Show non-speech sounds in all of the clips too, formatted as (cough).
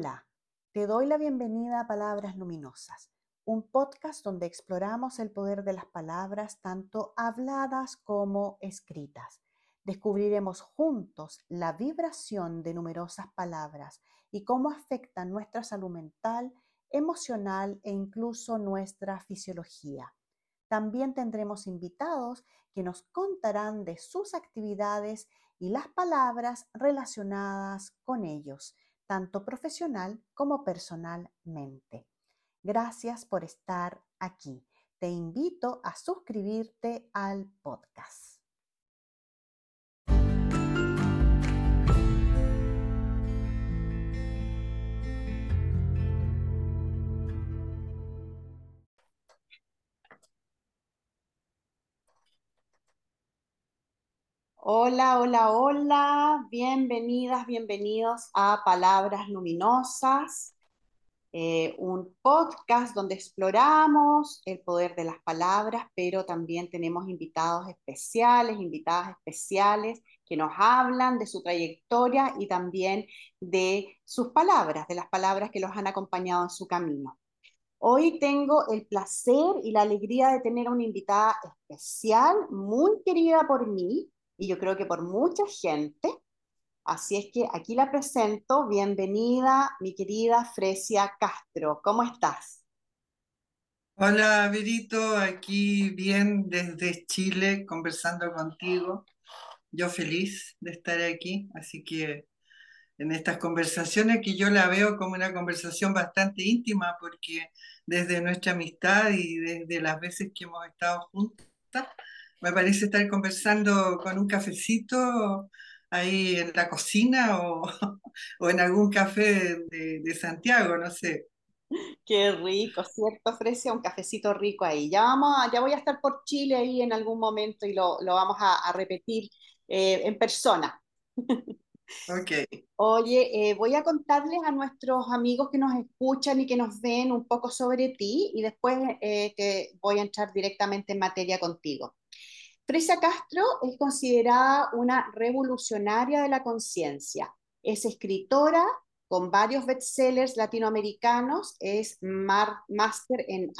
Hola, te doy la bienvenida a Palabras Luminosas, un podcast donde exploramos el poder de las palabras tanto habladas como escritas. Descubriremos juntos la vibración de numerosas palabras y cómo afectan nuestra salud mental, emocional e incluso nuestra fisiología. También tendremos invitados que nos contarán de sus actividades y las palabras relacionadas con ellos tanto profesional como personalmente. Gracias por estar aquí. Te invito a suscribirte al podcast. Hola, hola, hola, bienvenidas, bienvenidos a Palabras Luminosas, eh, un podcast donde exploramos el poder de las palabras, pero también tenemos invitados especiales, invitadas especiales que nos hablan de su trayectoria y también de sus palabras, de las palabras que los han acompañado en su camino. Hoy tengo el placer y la alegría de tener una invitada especial, muy querida por mí, y yo creo que por mucha gente. Así es que aquí la presento. Bienvenida, mi querida Fresia Castro. ¿Cómo estás? Hola, Verito, aquí bien desde Chile conversando contigo. Yo feliz de estar aquí, así que en estas conversaciones que yo la veo como una conversación bastante íntima porque desde nuestra amistad y desde las veces que hemos estado juntas, me parece estar conversando con un cafecito ahí en la cocina o, (laughs) en algún café de, Santiago, no sé. Qué rico, ¿cierto, Frecia? Un cafecito rico ahí. Ya, vamos ya voy a estar por Chile ahí en algún momento y lo, vamos a, repetir eh, en persona. (laughs) Ok. Oye, eh, voy a contarles a nuestros amigos que nos escuchan y que nos ven un poco sobre ti y después eh, que voy a entrar directamente en materia contigo. Fresia Castro es considerada una revolucionaria de la conciencia. Es escritora con varios bestsellers latinoamericanos, es máster en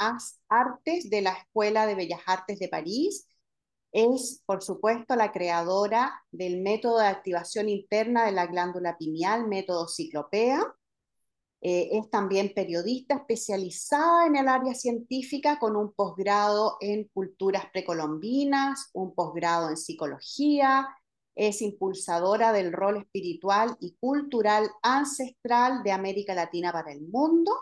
artes de la Escuela de Bellas Artes de París, es, por supuesto, la creadora del método de activación interna de la glándula pineal, método ciclopea, eh, es también periodista especializada en el área científica con un posgrado en culturas precolombinas, un posgrado en psicología, es impulsadora del rol espiritual y cultural ancestral de América Latina para el mundo,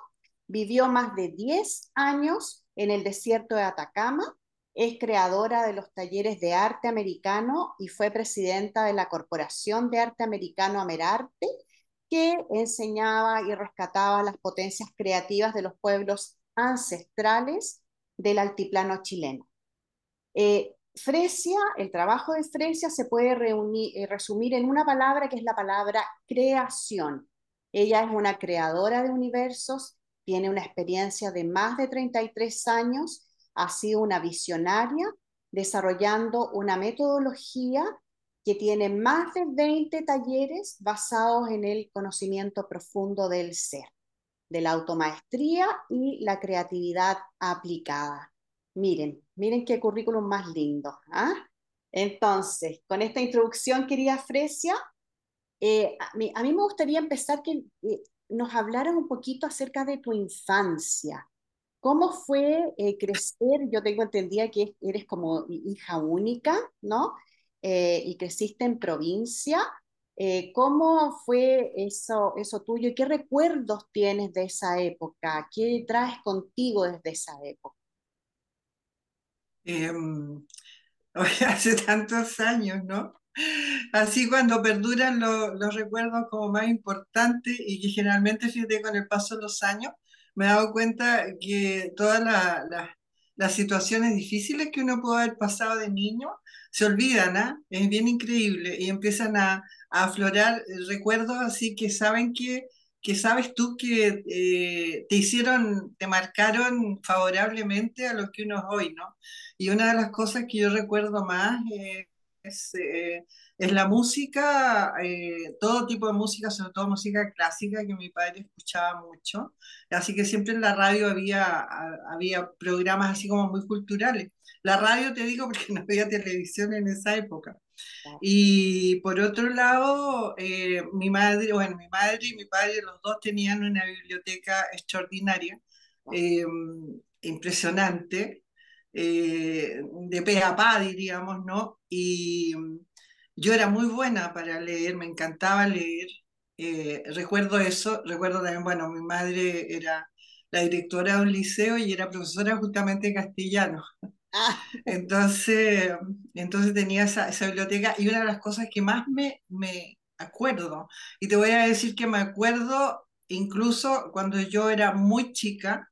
vivió más de 10 años en el desierto de Atacama, es creadora de los talleres de arte americano y fue presidenta de la Corporación de Arte Americano Amerarte, que enseñaba y rescataba las potencias creativas de los pueblos ancestrales del altiplano chileno. Eh, Fresia, el trabajo de Fresia se puede eh, resumir en una palabra que es la palabra creación. Ella es una creadora de universos, tiene una experiencia de más de 33 años, ha sido una visionaria, desarrollando una metodología que tiene más de 20 talleres basados en el conocimiento profundo del ser, de la automaestría y la creatividad aplicada. Miren, miren qué currículum más lindo. ¿ah? Entonces, con esta introducción, querida Fresia, eh, a, mí, me gustaría empezar que eh, nos hablaras un poquito acerca de tu infancia. ¿Cómo fue eh, crecer? Yo tengo entendida que eres como hija única, ¿no? Eh, y creciste en provincia. Eh, ¿Cómo fue eso, eso tuyo y qué recuerdos tienes de esa época? ¿Qué traes contigo desde esa época? Em, (laughs) hace tantos años, ¿no? Así cuando perduran los recuerdos como más importantes y que generalmente, fíjate, con el paso de los años, me he dado cuenta que todas las situaciones difíciles que uno puede haber pasado de niño se olvidan, ¿ah? Es bien increíble y empiezan a, aflorar recuerdos así que saben que, que sabes tú que eh, te hicieron, te marcaron favorablemente a lo que uno es hoy, ¿no? Y una de las cosas que yo recuerdo más eh, es, eh, es la música, eh, todo tipo de música, sobre todo música clásica que mi padre escuchaba mucho. Así que siempre en la radio había, había programas así como muy culturales. La radio te digo porque (laughs) no había televisión en esa época. Y por otro lado, eh, mi madre, bueno, mi madre y mi padre, los dos tenían una biblioteca extraordinaria, impresionante, de pe a pa, diríamos, ¿no? Y yo era muy buena para leer, me encantaba leer. Eh, recuerdo eso, recuerdo también, bueno, mi madre era la directora de un liceo y era profesora justamente de castellano. Ah. (laughs) Entonces, entonces tenía esa, esa, biblioteca y una de las cosas que más me, me acuerdo, y te voy a decir que me acuerdo incluso cuando yo era muy chica,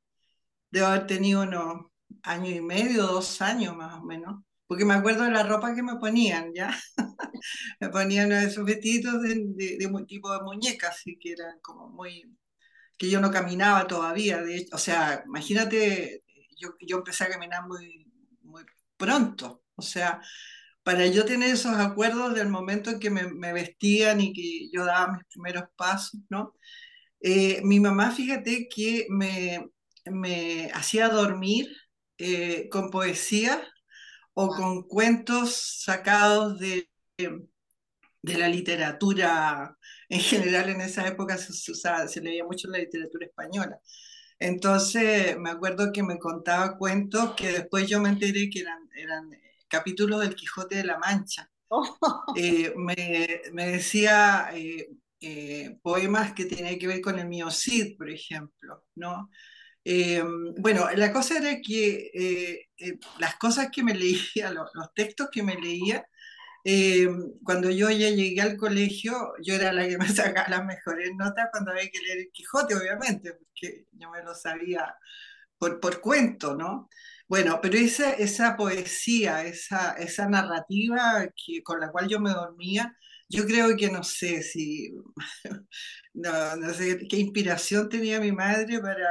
debo haber tenido unos año y medio, dos años más o menos, porque me acuerdo de la ropa que me ponían, ¿ya? (laughs) me ponían esos vestiditos de, de, tipo de muñecas, así que eran como muy... que yo no caminaba todavía, de hecho, o sea, imagínate, yo, yo empecé a caminar muy, muy pronto, o sea, para yo tener esos acuerdos del momento en que me, me vestían y que yo daba mis primeros pasos, ¿no? Eh, mi mamá, fíjate que me, me hacía dormir eh, con poesía o con cuentos sacados de, de la literatura en general en esa época se, se leía mucho la literatura española. Entonces me acuerdo que me contaba cuentos que después yo me enteré que eran, eran capítulos del Quijote de la Mancha. (laughs) Eh, me, me, decía eh, eh, poemas que tenían que ver con el mío Cid, por ejemplo, ¿no? Eh, bueno, la cosa era que eh, eh, las cosas que me (laughs) leía, los, textos que me leía, cuando yo ya llegué al colegio, yo era la que me (laughs) sacaba las mejores notas cuando había que leer el Quijote, obviamente, porque yo me lo sabía por, por cuento, ¿no? Bueno, pero esa, esa poesía, esa, esa narrativa que, con la cual yo me dormía, yo creo que no sé si, (laughs) no, no sé qué inspiración tenía mi madre para,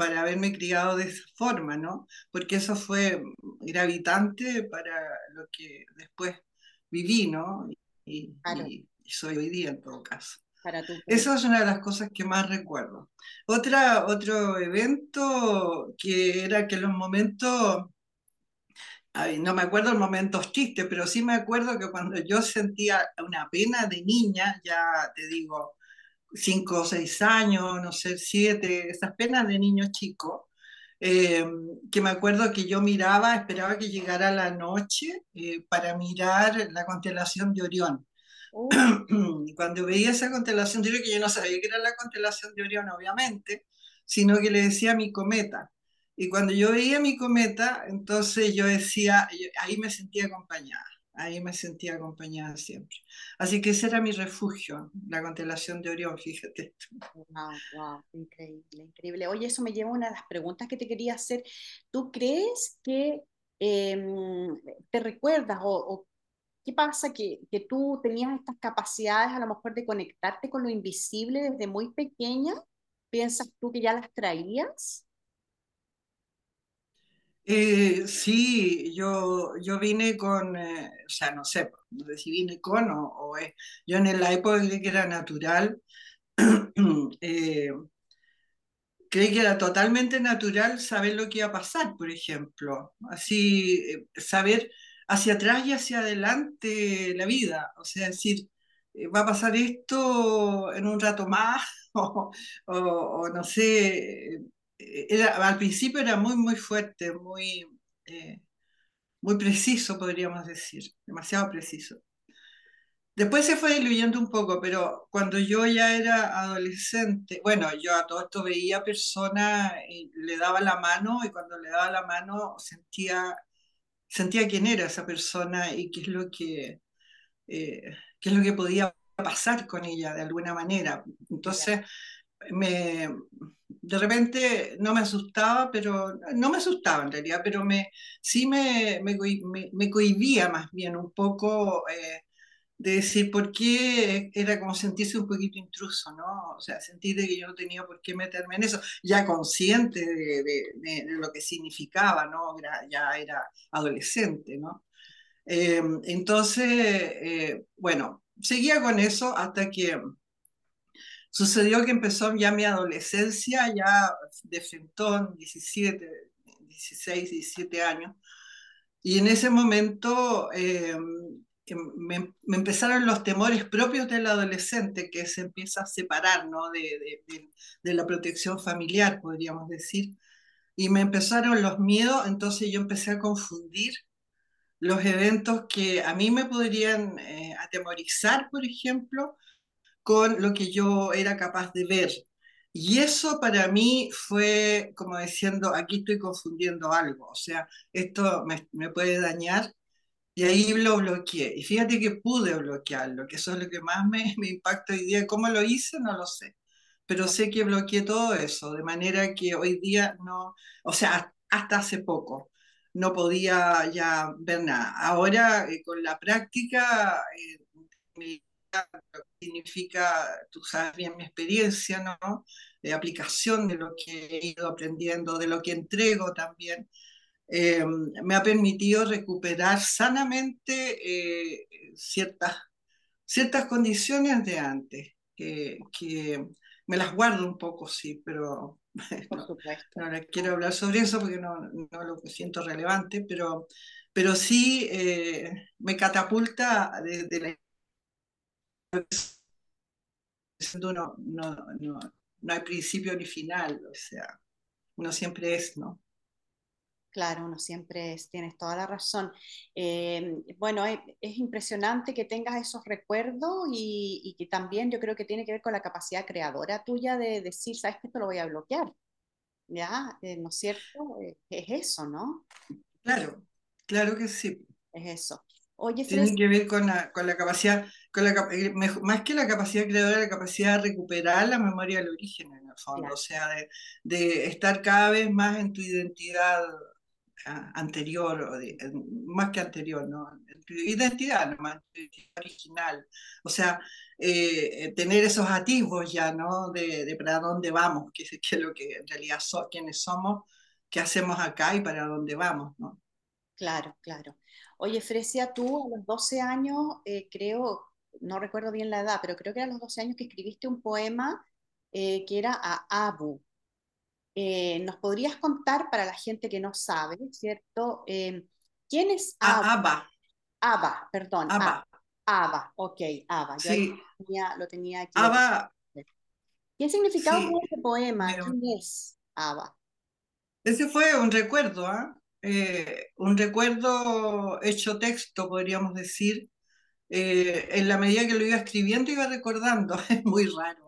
para haberme criado de esa forma, ¿no? Porque eso fue gravitante para lo que después viví, ¿no? Y, soy hoy día en todo caso. Para Esa es una de las cosas que más recuerdo. Otra, otro evento que era que los momentos, no me acuerdo momentos tristes, pero sí me acuerdo que cuando yo sentía una pena de niña, ya te digo, cinco o seis años, no sé, siete, esas penas de niño chico, eh, que me acuerdo que yo miraba, esperaba que llegara la noche eh, para mirar la constelación de Orión. Oh. (clears throat) Cuando veía esa constelación Orión, que yo no sabía que era la constelación de Orión, obviamente, sino que le decía mi cometa. Y cuando yo veía mi cometa, entonces yo decía, ahí me sentía acompañada ahí me sentía acompañada siempre. Así que ese era mi refugio, la constelación de Orión, fíjate. Wow, wow, increíble, increíble. Oye, eso me lleva a una de las preguntas que te quería hacer. ¿Tú crees que em, te recuerdas o, qué pasa que, que, tú tenías estas capacidades a lo mejor de conectarte con lo invisible desde muy pequeña? ¿Piensas tú que ya las traías? Eh, sí, yo, yo vine con, eh, o sea, no sé, no sé si vine con o, yo en la época creí que era natural, (clears throat) eh, creí que era totalmente natural saber lo que iba a pasar, por ejemplo, así, saber hacia atrás y hacia adelante la vida, o sea, decir, va a pasar esto en un rato más, (laughs) o, o no sé, al principio era muy, muy fuerte, muy, eh, muy preciso, podríamos decir, demasiado preciso. Después se fue diluyendo un poco, pero cuando yo ya era adolescente, bueno, yo a todo esto veía personas y le daba la mano y cuando le daba la mano sentía, sentía quién era esa persona y qué es lo que, eh, qué es lo que podía pasar con ella de alguna manera. Entonces, me, de repente no me asustaba, pero no me asustaba en realidad, pero me, sí me, me, me, cohibía más bien un poco eh, de decir por qué era como sentirse un poquito intruso, ¿no? O sea, sentir que yo no tenía por qué meterme en eso, ya consciente de, de, de lo que significaba, ¿no? Ya era adolescente, ¿no? Em, entonces, bueno, seguía con eso hasta que sucedió que empezó ya mi adolescencia, ya de frentón, 17, 16, 17 años, y en ese momento em, me, empezaron los temores propios del adolescente que se empieza a separar ¿no? de, de, la protección familiar, podríamos decir. Y me empezaron los miedos, entonces yo empecé a confundir los eventos que a mí me podrían eh, atemorizar, por ejemplo, con lo que yo era capaz de ver. Y eso para mí fue como diciendo, aquí estoy confundiendo algo, o sea, esto me, puede dañar y ahí lo bloqueé. Y fíjate que pude bloquearlo, que eso es lo que más me, me impacta hoy día. ¿Cómo lo hice? No lo sé. Pero sé que bloqueé todo eso, de manera que hoy día no, o sea, hasta hace poco no podía ya ver nada. Ahora, eh, con la práctica, eh, significa, tú sabes bien mi experiencia, ¿no? De aplicación de lo que he ido aprendiendo, de lo que entrego también. Eh, me ha permitido recuperar sanamente eh, ciertas, ciertas condiciones de antes, que, que, me las guardo un poco, sí, pero (laughs) no, no, quiero hablar sobre eso porque no, no lo siento relevante, pero, pero sí eh, me catapulta desde la... No, no, no, no hay principio ni final, o sea, uno siempre es, ¿no? Claro, uno siempre es, tienes toda la razón. Eh, bueno, es, es, impresionante que tengas esos recuerdos y, y, que también yo creo que tiene que ver con la capacidad creadora tuya de decir, sabes que esto lo voy a bloquear. ¿Ya? Eh, ¿No es cierto? Eh, es eso, ¿no? Claro, claro que sí. Es eso. Oye, Tiene que ver con la, con la capacidad, con la, más que la capacidad creadora, la capacidad de recuperar la memoria del origen en el fondo, claro. o sea, de, de, estar cada vez más en tu identidad anterior, o de, más que anterior, ¿no? Identidad, más original. O sea, eh, tener esos atisbos ya, ¿no? De, de para dónde vamos, que, que es lo que en realidad somos, quiénes somos, qué hacemos acá y para dónde vamos, ¿no? Claro, claro. Oye, Fresia, tú a los 12 años, eh, creo, no recuerdo bien la edad, pero creo que a los 12 años que escribiste un poema eh, que era a Abu. Eh, ¿Nos podrías contar para la gente que no sabe, ¿cierto? Eh, ¿Quién es Abba? Abba, Abba perdón. Abba. Abba, ok, Abba. Yo sí. lo, tenía, lo tenía aquí. Abba. ¿Qué significado Sí, tiene este poema? pero- ¿Quién es Abba? Ese fue un recuerdo, ¿ah? Eh, un recuerdo hecho texto, podríamos decir. Eh, en la medida que lo iba escribiendo, iba recordando. (laughs) Es muy raro.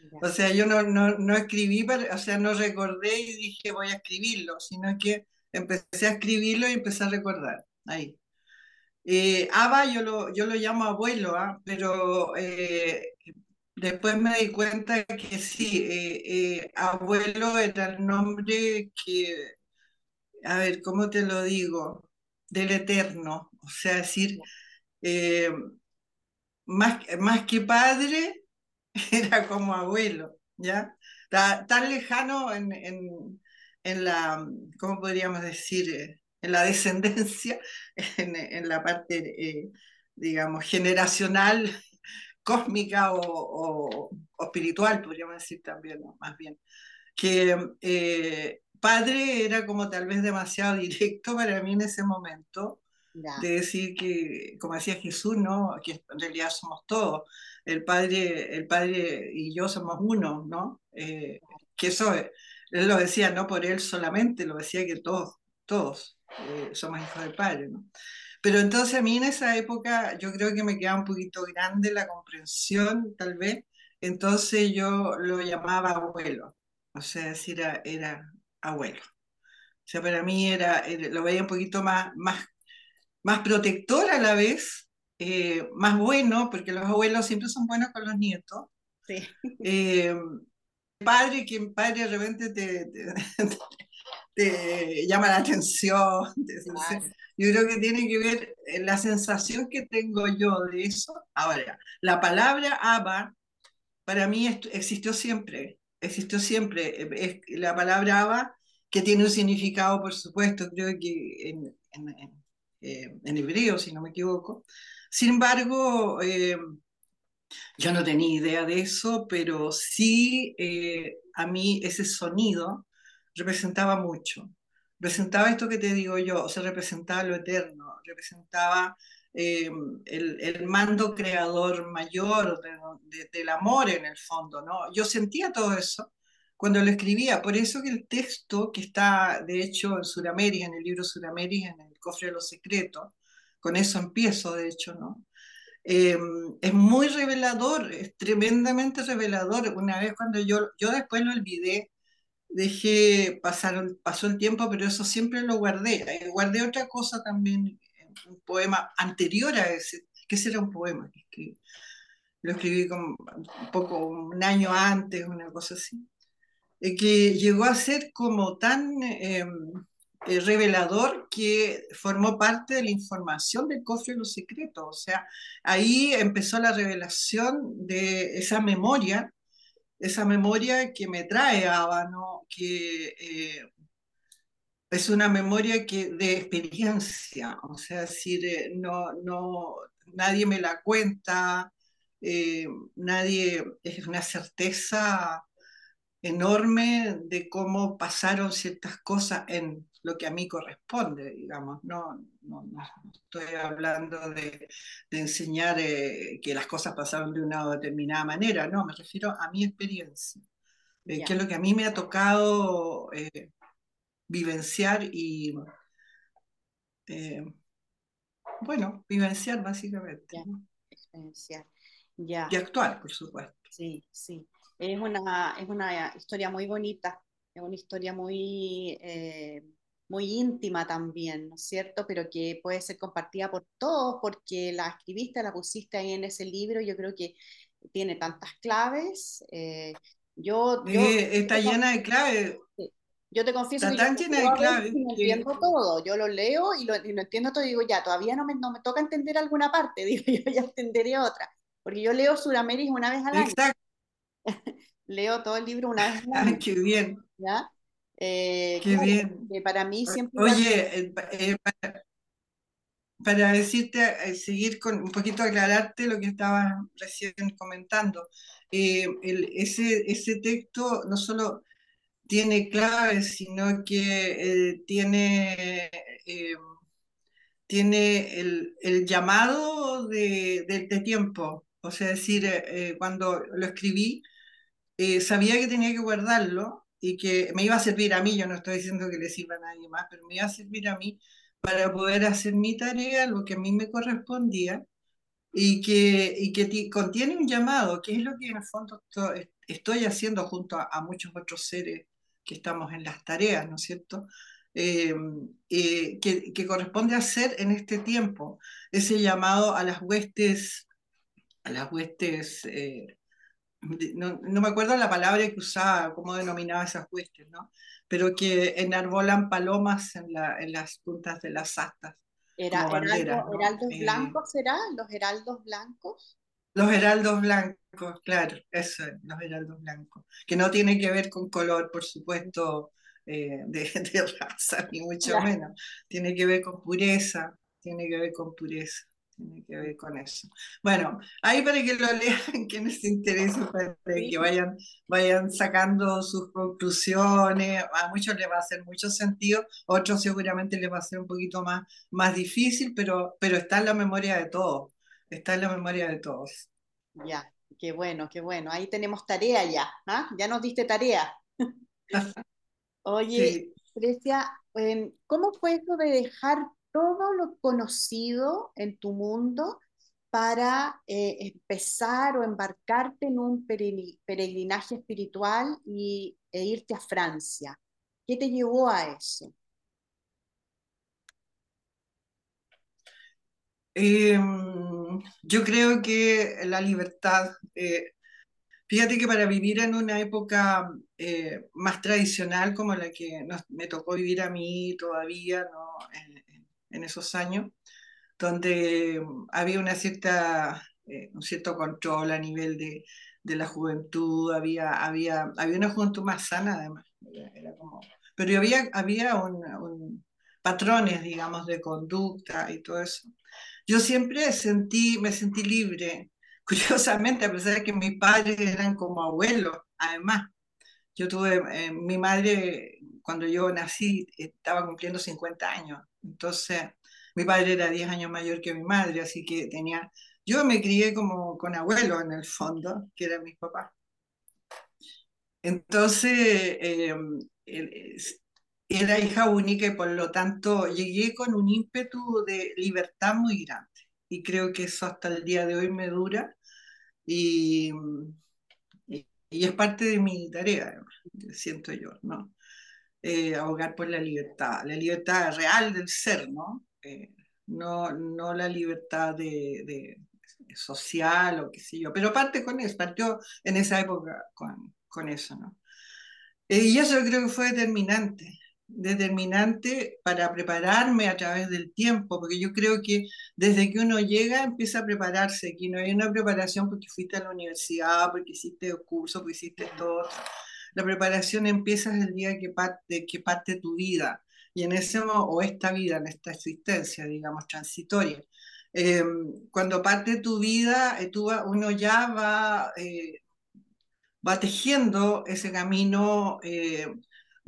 Ya, O sea, yo no, no, no escribí, para- o sea, no recordé y dije voy a escribirlo, sino que empecé a escribirlo y empecé a recordar. Ahí. Eh, Aba yo lo, yo lo llamo abuelo, ¿ah? pero eh, después me di cuenta que sí, eh, eh, abuelo era el nombre que, a ver, ¿cómo te lo digo? Del eterno, o sea, decir, eh, más, más que padre, (laughs) era como abuelo, ¿ya? Ta- Tan, lejano en, en, en la, ¿cómo podríamos decir? Eh, En la descendencia, (laughs) en, en la parte, eh, digamos, generacional, (laughs) cósmica o, o- o espiritual, podríamos decir también, ¿no? Más bien. Que eh, padre era como tal vez demasiado directo para mí en ese momento de decir que, como decía Jesús, ¿no? Que en realidad somos todos. El Padre, el Padre y yo somos uno, ¿no? Eh, que eso, eh, él lo decía no por él solamente, lo decía que todos, todos eh, somos hijos del Padre, ¿no? Pero entonces a mí en esa época yo creo que me quedaba un poquito grande la comprensión, tal vez, entonces yo lo llamaba abuelo, o sea, decir era, era abuelo. O sea, para mí era, era- lo veía un poquito más, más más protector a la vez, eh, más bueno, porque los abuelos siempre son buenos con los nietos. sí, Eh, padre, que padre de repente te, te, (laughs) te llama la atención. te- claro, yo creo que tiene que ver eh, la sensación que tengo yo de eso. Ahora, la palabra Abba para mí existió siempre, existió siempre. Es la palabra Abba que tiene un significado, por supuesto, creo que en, en- en- en hebreo, si no me equivoco. Sin embargo, yo no tenía idea de eso, pero sí a mí ese sonido representaba mucho. Representaba esto que te digo yo, o sea, representaba lo eterno, representaba eh, el, mando creador mayor del amor en el fondo, ¿no? Yo sentía todo eso cuando lo escribía, por eso que el texto que está, de hecho, en Suramérica, en el libro Suramérica, en el cofre de los secretos, con eso empiezo, de hecho, ¿no? Eh, es muy revelador, es tremendamente revelador. Una vez cuando yo, yo después lo olvidé, dejé pasar, pasó el tiempo, pero eso siempre lo guardé. Eh, guardé otra cosa también, un poema anterior a ese, que ese era un poema, que lo escribí como un poco un año antes, una cosa así, eh, que llegó a ser como tan em, eh, revelador que formó parte de la información del cofre de los secretos. O sea, ahí empezó la revelación de esa memoria esa memoria que me trae Ábano, que eh, es una memoria que, de experiencia, o sea, decir, eh, no, no, nadie me la cuenta, eh, nadie, es una certeza enorme de cómo pasaron ciertas cosas en lo que a mí corresponde, digamos. No, no, estoy hablando de, enseñar eh, que las cosas pasaron de una determinada manera, no, me refiero a mi experiencia, eh, que es lo que a mí me ha tocado eh, vivenciar y, bueno, vivenciar básicamente. Ya. Y actuar, por supuesto. Sí, sí. Es una, es una historia muy bonita, es una historia muy, eh, muy íntima también, ¿no es cierto? Pero que puede ser compartida por todos porque la escribiste, la pusiste ahí en ese libro, yo creo que tiene tantas claves. Eh, yo, está llena de claves. Yo te confieso que yo no entiendo todo, yo lo leo y lo, entiendo todo y digo, ya, todavía no me, no me toca entender alguna parte, (laughs) digo, yo ya entenderé otra, porque yo leo Suramérica una vez al año. Exacto. (laughs) Leo todo el libro una vez (laughs) al qué bien. ¿Ya? Eh, qué bien. para mí siempre... Oye, eh, eh, para, decirte, seguir con un poquito aclararte lo que estabas recién comentando. ese, ese texto no solo tiene claves, sino que tiene, tiene el, el llamado de, de, tiempo. O sea, decir, cuando lo escribí, eh, sabía que tenía que guardarlo y que me iba a servir a mí, yo no estoy diciendo que le sirva a nadie más, pero me iba a servir a mí para poder hacer mi tarea, lo que a mí me correspondía, y que, y que contiene un llamado, que es lo que en el fondo estoy haciendo junto a, muchos otros seres que estamos en las tareas, ¿no es cierto? Eh, eh, que, que, corresponde hacer en este tiempo, ese llamado a las huestes, a las huestes no, no, me acuerdo la palabra que usaba, cómo denominaba esas huestes, ¿no? Pero que enarbolan palomas en, la, en las puntas de las astas. Era, como ¿Heraldos eh, blancos será? ¿Los heraldos blancos? Los heraldos blancos, claro, eso, los heraldos blancos. Que no tiene que ver con color, por supuesto, eh, de, de, raza, ni mucho menos. Tiene que ver con pureza, tiene que ver con pureza tiene que ver con eso. Bueno, ahí para que lo lean, (laughs) quienes se interesen, para que vayan, vayan sacando sus conclusiones. A muchos les va a hacer mucho sentido, a otros seguramente les va a ser un poquito más, más difícil, pero, pero está en la memoria de todos. Está en la memoria de todos. Ya, qué bueno, qué bueno. Ahí tenemos tarea ya. ¿ah? Ya nos diste tarea. (laughs) Oye, Grecia, em, ¿cómo fue eso de dejar todo lo conocido en tu mundo para eh, empezar o embarcarte en un peregrinaje espiritual y, e irte a Francia. ¿Qué te llevó a eso? Em, yo creo que la libertad, eh, fíjate que para vivir en una época eh, más tradicional como la que me tocó vivir a mí todavía, ¿no? En esos años, donde había una cierta, eh, un cierto control a nivel de, de, la juventud, había, había, había una juventud más sana además. Era, como, pero había, había un, patrones, digamos, de conducta y todo eso. Yo siempre sentí, me sentí libre, (laughs) curiosamente, a pesar de que mis padres eran como abuelos, además. Yo tuve, eh, mi madre, cuando yo nací, estaba cumpliendo 50 años, entonces mi padre era 10 años mayor que mi madre, así que tenía, yo me crié como con abuelos en el fondo, que eran mis papás. Entonces, eh, era hija única y por lo tanto llegué con un ímpetu de libertad muy grande. Y creo que eso hasta el día de hoy me dura y, y, es parte de mi tarea, siento yo, ¿no? Eh, abogar por la libertad, la libertad real del ser, ¿no? Eh, no, no la libertad de, de, social o qué sé yo, pero parte con eso, partió en esa época con, con eso, ¿no? Eh, y eso creo que fue determinante, determinante para prepararme a través del tiempo, porque yo creo que desde que uno llega empieza a prepararse, que no hay una preparación porque fuiste a la universidad, porque hiciste curso, porque hiciste todo. La preparación empieza el día que parte, tu vida, y en ese o esta vida, en esta existencia, digamos, transitoria. Eh, cuando parte tu vida, eh, tú, uno ya va, eh, va tejiendo ese camino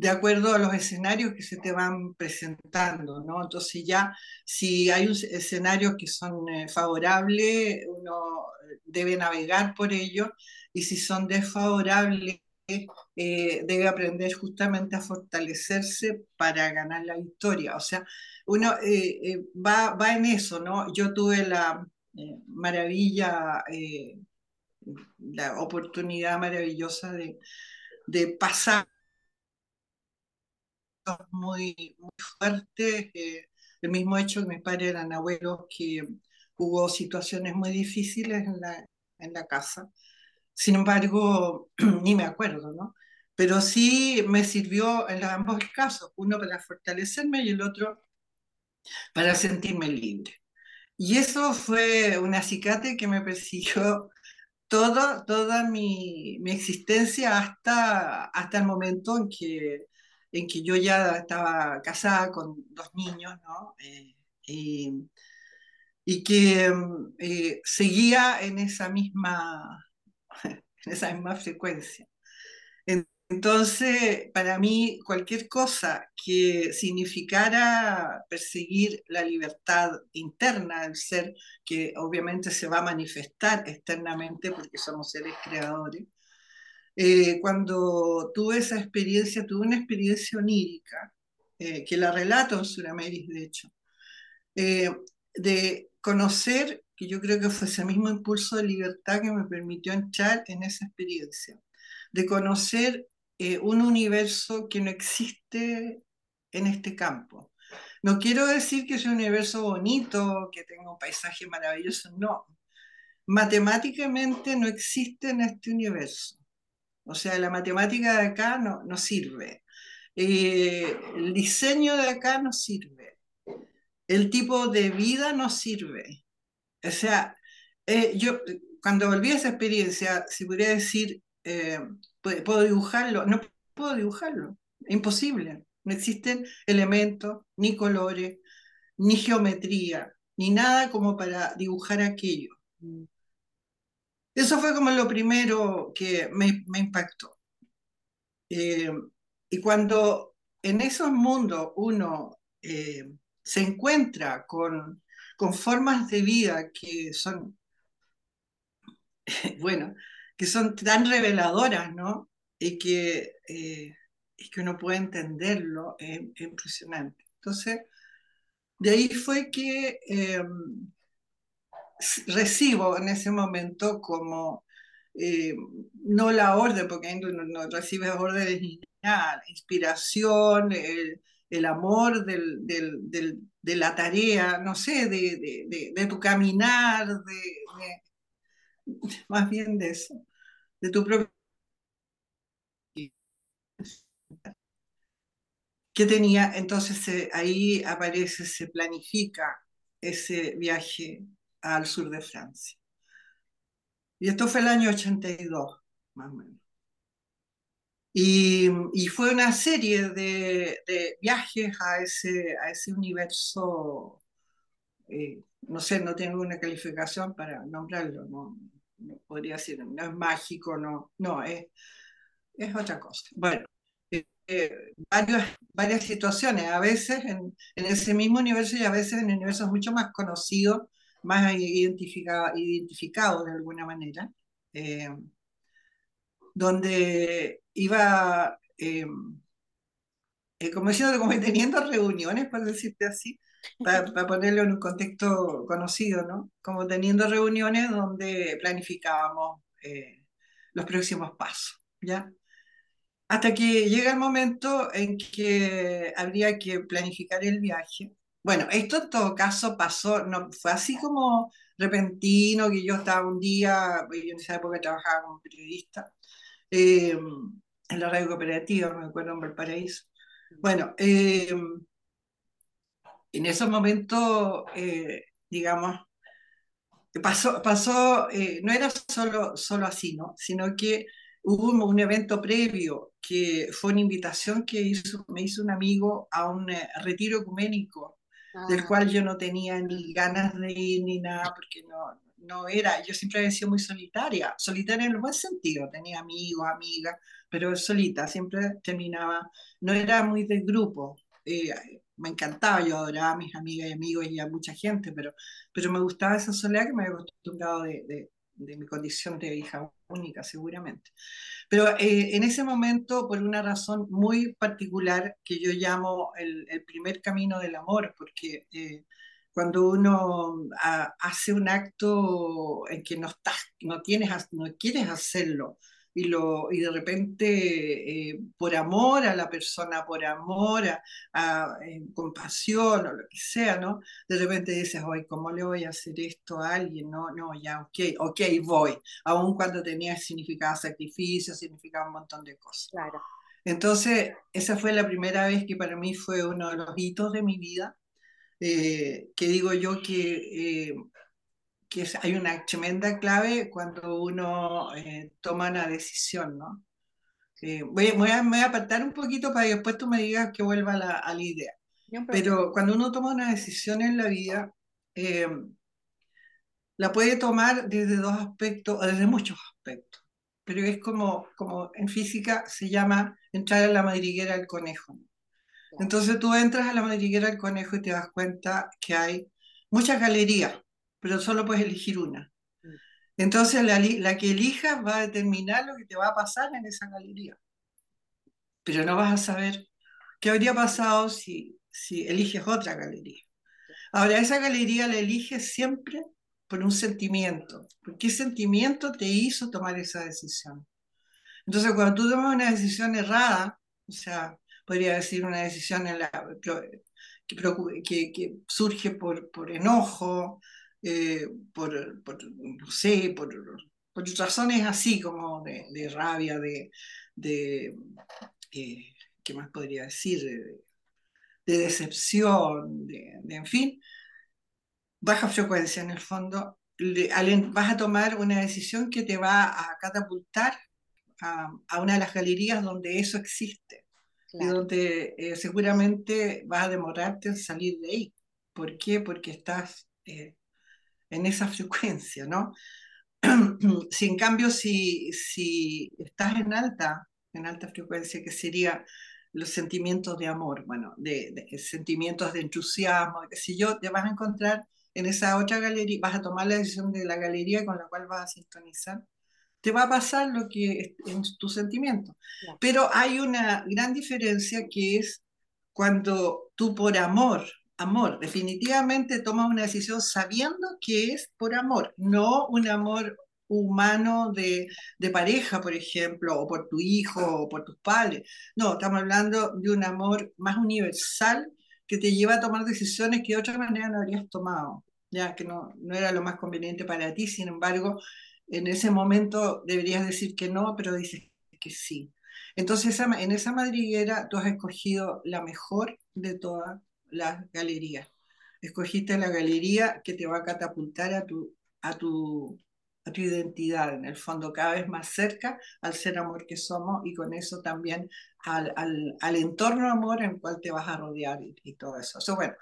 de acuerdo a los escenarios que se te van presentando, ¿no? Entonces ya si hay escenarios que son eh, favorables, uno debe navegar por ellos, y si son desfavorables, eh, debe aprender justamente a fortalecerse para ganar la victoria. O sea, uno eh, va, va, en eso, ¿no? Yo tuve la maravilla, la oportunidad maravillosa de, pasar muy, muy fuertes. Eh, el mismo hecho que mis padres eran abuelos, que hubo situaciones muy difíciles en la, en la casa. Sin embargo, (clears throat) ni me acuerdo, ¿no? Pero sí me sirvió en ambos casos, uno para fortalecerme y el otro para sentirme libre. Y eso fue un acicate que me persiguió toda, toda mi, mi, existencia hasta, hasta el momento en que en que yo ya estaba casada con dos niños, ¿no? Eh, y que eh, seguía en esa misma, (laughs) en esa misma frecuencia. Entonces, para mí, cualquier cosa que significara perseguir la libertad interna del ser, que obviamente se va a manifestar externamente porque somos seres creadores, eh, cuando tuve esa experiencia, tuve una experiencia onírica, eh, que la relato en Surameris, de hecho, eh, de conocer, que yo creo que fue ese mismo impulso de libertad que me permitió entrar en esa experiencia, de conocer un universo que no existe en este campo. No quiero decir que sea un universo bonito, que tenga un paisaje maravilloso, no. Matemáticamente no existe en este universo. O sea, la matemática de acá no, no sirve. Eh, el diseño de acá no sirve. El tipo de vida no sirve. O sea, eh, yo cuando volví a esa experiencia, si pudiera decir, eh, ¿puedo dibujarlo? No puedo dibujarlo. Imposible. No existen elementos, ni colores, ni geometría, ni nada como para dibujar aquello. Mm. Eso fue como lo primero que me, impactó. Eh, y cuando en esos mundos uno eh, se encuentra con, con formas de vida que son, (laughs) bueno, que son tan reveladoras, ¿no? Y que, eh, que uno puede entenderlo, es, impresionante. Entonces, de ahí fue que recibo en ese momento como, eh, no la orden, porque no, no recibes órdenes ni nada, inspiración, el, amor del, del, de la tarea, no sé, de, de tu caminar, más bien de eso, de tu propio... ¿Qué tenía? Entonces eh, ahí aparece, se planifica ese viaje al sur de Francia. Y esto fue el año 82, más o menos. Y, y fue una serie de, de, viajes a ese, a ese universo, eh, no sé, no tengo una calificación para nombrarlo, no, no podría decir, no es mágico, no, no, es, es otra cosa. Bueno, eh, varios, varias situaciones, a veces en, en, ese mismo universo y a veces en universos mucho más conocidos, más identificados identificado de alguna manera, eh, donde iba, eh, eh, como diciendo, como teniendo reuniones, por decirte así, para, para, ponerlo en un contexto conocido, ¿no? Como teniendo reuniones donde planificábamos los próximos pasos, ¿ya? Hasta que llega el momento en que habría que planificar el viaje. Bueno, esto en todo caso pasó, no fue así como repentino, que yo estaba un día, yo en esa época trabajaba como periodista, eh, en la radio cooperativa, me acuerdo en Valparaíso. Bueno, eh, en esos momentos, eh, digamos, pasó, pasó no era solo, solo así, ¿no? Sino que hubo un evento previo que fue una invitación que hizo, me hizo un amigo a un eh, retiro ecuménico, ah. del cual yo no tenía ni ganas de ir ni nada, porque no, no era, yo siempre había sido muy solitaria, solitaria en el buen sentido, tenía amigos, amigas, pero solita, siempre terminaba, no era muy del grupo. Eh, me encantaba, yo adoraba a mis amigas y amigos y a mucha gente, pero, pero me gustaba esa soledad que me había acostumbrado de, de mi condición de hija única, seguramente. Pero eh, en ese momento, por una razón muy particular que yo llamo el, el primer camino del amor, porque eh, cuando uno a, hace un acto en que no, estás, no, tienes, no quieres hacerlo, y, lo, y de repente eh, por amor a la persona, por amor a, a eh, compasión o lo que sea, ¿no? De repente dices, hoy, ¿cómo le voy a hacer esto a alguien? No, no, ya, ok, ok, voy. Aun cuando tenía significado sacrificio, significaba un montón de cosas. Claro. Entonces, esa fue la primera vez que para mí fue uno de los hitos de mi vida, eh, que digo yo que eh, que hay una tremenda clave cuando uno eh, toma una decisión, ¿no? Eh, voy, voy, a, me voy a apartar un poquito para que después tú me digas que vuelva a la, a la idea. Pero cuando uno toma una decisión en la vida, eh, la puede tomar desde dos aspectos, o desde muchos aspectos. Pero es como, como en física se llama entrar a la madriguera del conejo. Entonces tú entras a la madriguera del conejo y te das cuenta que hay muchas galerías pero solo puedes elegir una. Mm. Entonces la, la, que elijas va a determinar lo que te va a pasar en esa galería. Pero no vas a saber qué habría pasado si, si eliges otra galería. Ahora, esa galería la eliges siempre por un sentimiento. ¿Por qué sentimiento te hizo tomar esa decisión? Entonces, cuando tú tomas una decisión errada, o sea, podría decir una decisión en la, que, surge por, por enojo, eh, por, no sé, por, por, razones así como de, de rabia, de, de eh, ¿qué más podría decir? De, de decepción, de, en fin, baja frecuencia en el fondo, vas a tomar una decisión que te va a catapultar a una de las galerías donde eso existe y donde eh, seguramente vas a demorarte en salir de ahí. ¿Por qué? Porque estás eh, en esa (laughs) frecuencia, ¿no? (clears throat) si en cambio, si, si estás en alta, en alta frecuencia, que sería los sentimientos de amor, bueno, de, sentimientos de entusiasmo, que si yo, te vas a encontrar en esa otra galería, vas a tomar la decisión de la galería con la cual vas a sintonizar, te va a pasar lo que es tu sentimiento. Pero hay una gran diferencia que es cuando tú por amor amor. Definitivamente tomas una decisión sabiendo que es por amor, no un amor humano de, de, pareja, por ejemplo, o por tu hijo, o por tus padres. No, estamos hablando de un amor más universal que te lleva a tomar decisiones que de otra manera no habrías tomado, ya que no, no era lo más conveniente para ti, sin embargo, en ese momento deberías decir que no, pero dices que sí. Entonces, en esa madriguera tú has escogido la mejor de todas la galería. Escogiste la galería que te va a catapultar a tu, a tu, a tu identidad, en el fondo, cada vez más cerca al ser amor que somos y con eso también al, al, al entorno amor en el cual te vas a rodear y, y todo eso. eso. Bueno,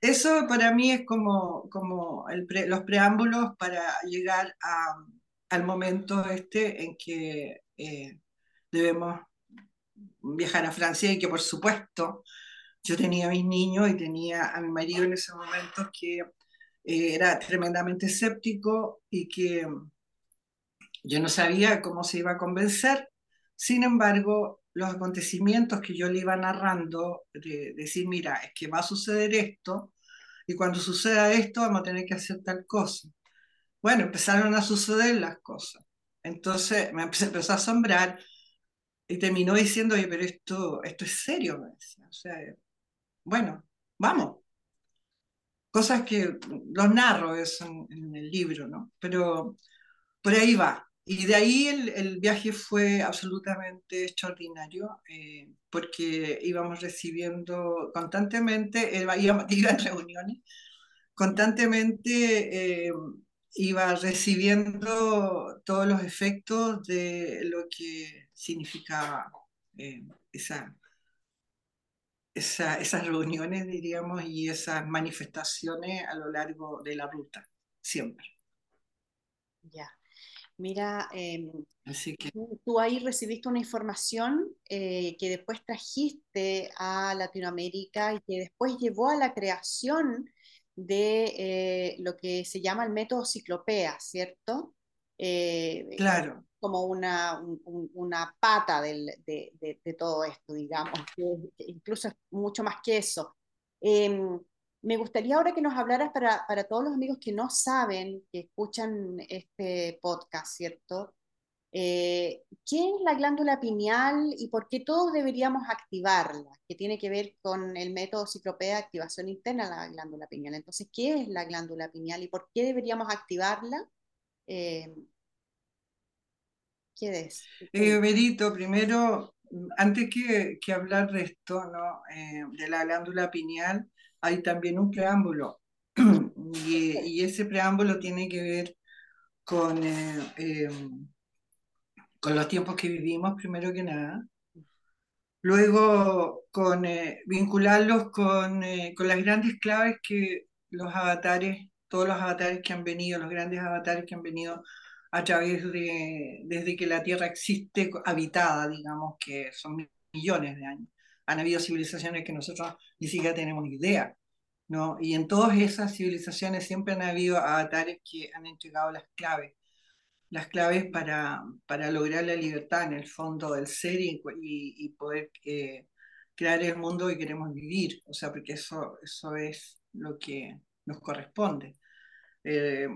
eso para mí es como, como el pre, los preámbulos para llegar a, al momento este en que eh, debemos viajar a Francia y que por supuesto yo tenía a mis niños y tenía a mi marido en ese momento que eh, era tremendamente escéptico y que yo no sabía cómo se iba a convencer. Sin embargo, los acontecimientos que yo le iba narrando, de, decir, mira, es que va a suceder esto, y cuando suceda esto vamos a tener que hacer tal cosa. Bueno, empezaron a suceder las cosas. Entonces me empezó a asombrar y terminó diciendo, oye, pero esto, esto es serio, me decía. O sea, bueno, vamos. Cosas que los narro eso en, en el libro, ¿no? Pero por ahí va. Y de ahí el, el, viaje fue absolutamente extraordinario, eh, porque íbamos recibiendo constantemente, iba, (laughs) iba en reuniones, constantemente eh, iba recibiendo todos los efectos de lo que significaba eh, esa, esa, esas reuniones, diríamos, y esas manifestaciones a lo largo de la ruta, siempre. Ya. Mira, eh, que... tú ahí recibiste una información eh, que después trajiste a Latinoamérica y que después llevó a la creación de eh, lo que se llama el método ciclopea, ¿cierto? Eh, claro. Como una, un, una pata del, de, de, de, todo esto, digamos, que incluso es mucho más que eso. Em, me gustaría ahora que nos hablaras para, para, todos los amigos que no saben, que escuchan este podcast, ¿cierto? Eh, ¿Qué es la glándula pineal y por qué todos deberíamos activarla? Que tiene que ver con el método ciclopea de activación interna de la glándula pineal. Entonces, ¿qué es la glándula pineal y por qué deberíamos activarla? Eh, ¿Qué es? Eh, Berito, primero, antes que, hablar de esto, ¿no? Eh, de la glándula pineal, hay también un preámbulo. (clears throat) y, ese preámbulo tiene que ver con, eh, eh, con los tiempos que vivimos, primero que nada. Luego, con eh, vincularlos con, eh, con, las grandes claves que los avatares, todos los avatares que han venido, los grandes avatares que han venido a través de, desde que la Tierra existe habitada, digamos, que son millones de años han habido civilizaciones que nosotros ni siquiera tenemos idea, ¿no? Y en todas esas civilizaciones siempre han habido avatares que han entregado las claves, las claves para, para lograr la libertad en el fondo del ser y, y, poder eh, crear el mundo que queremos vivir, o sea, porque eso, eso es lo que nos corresponde. Eh,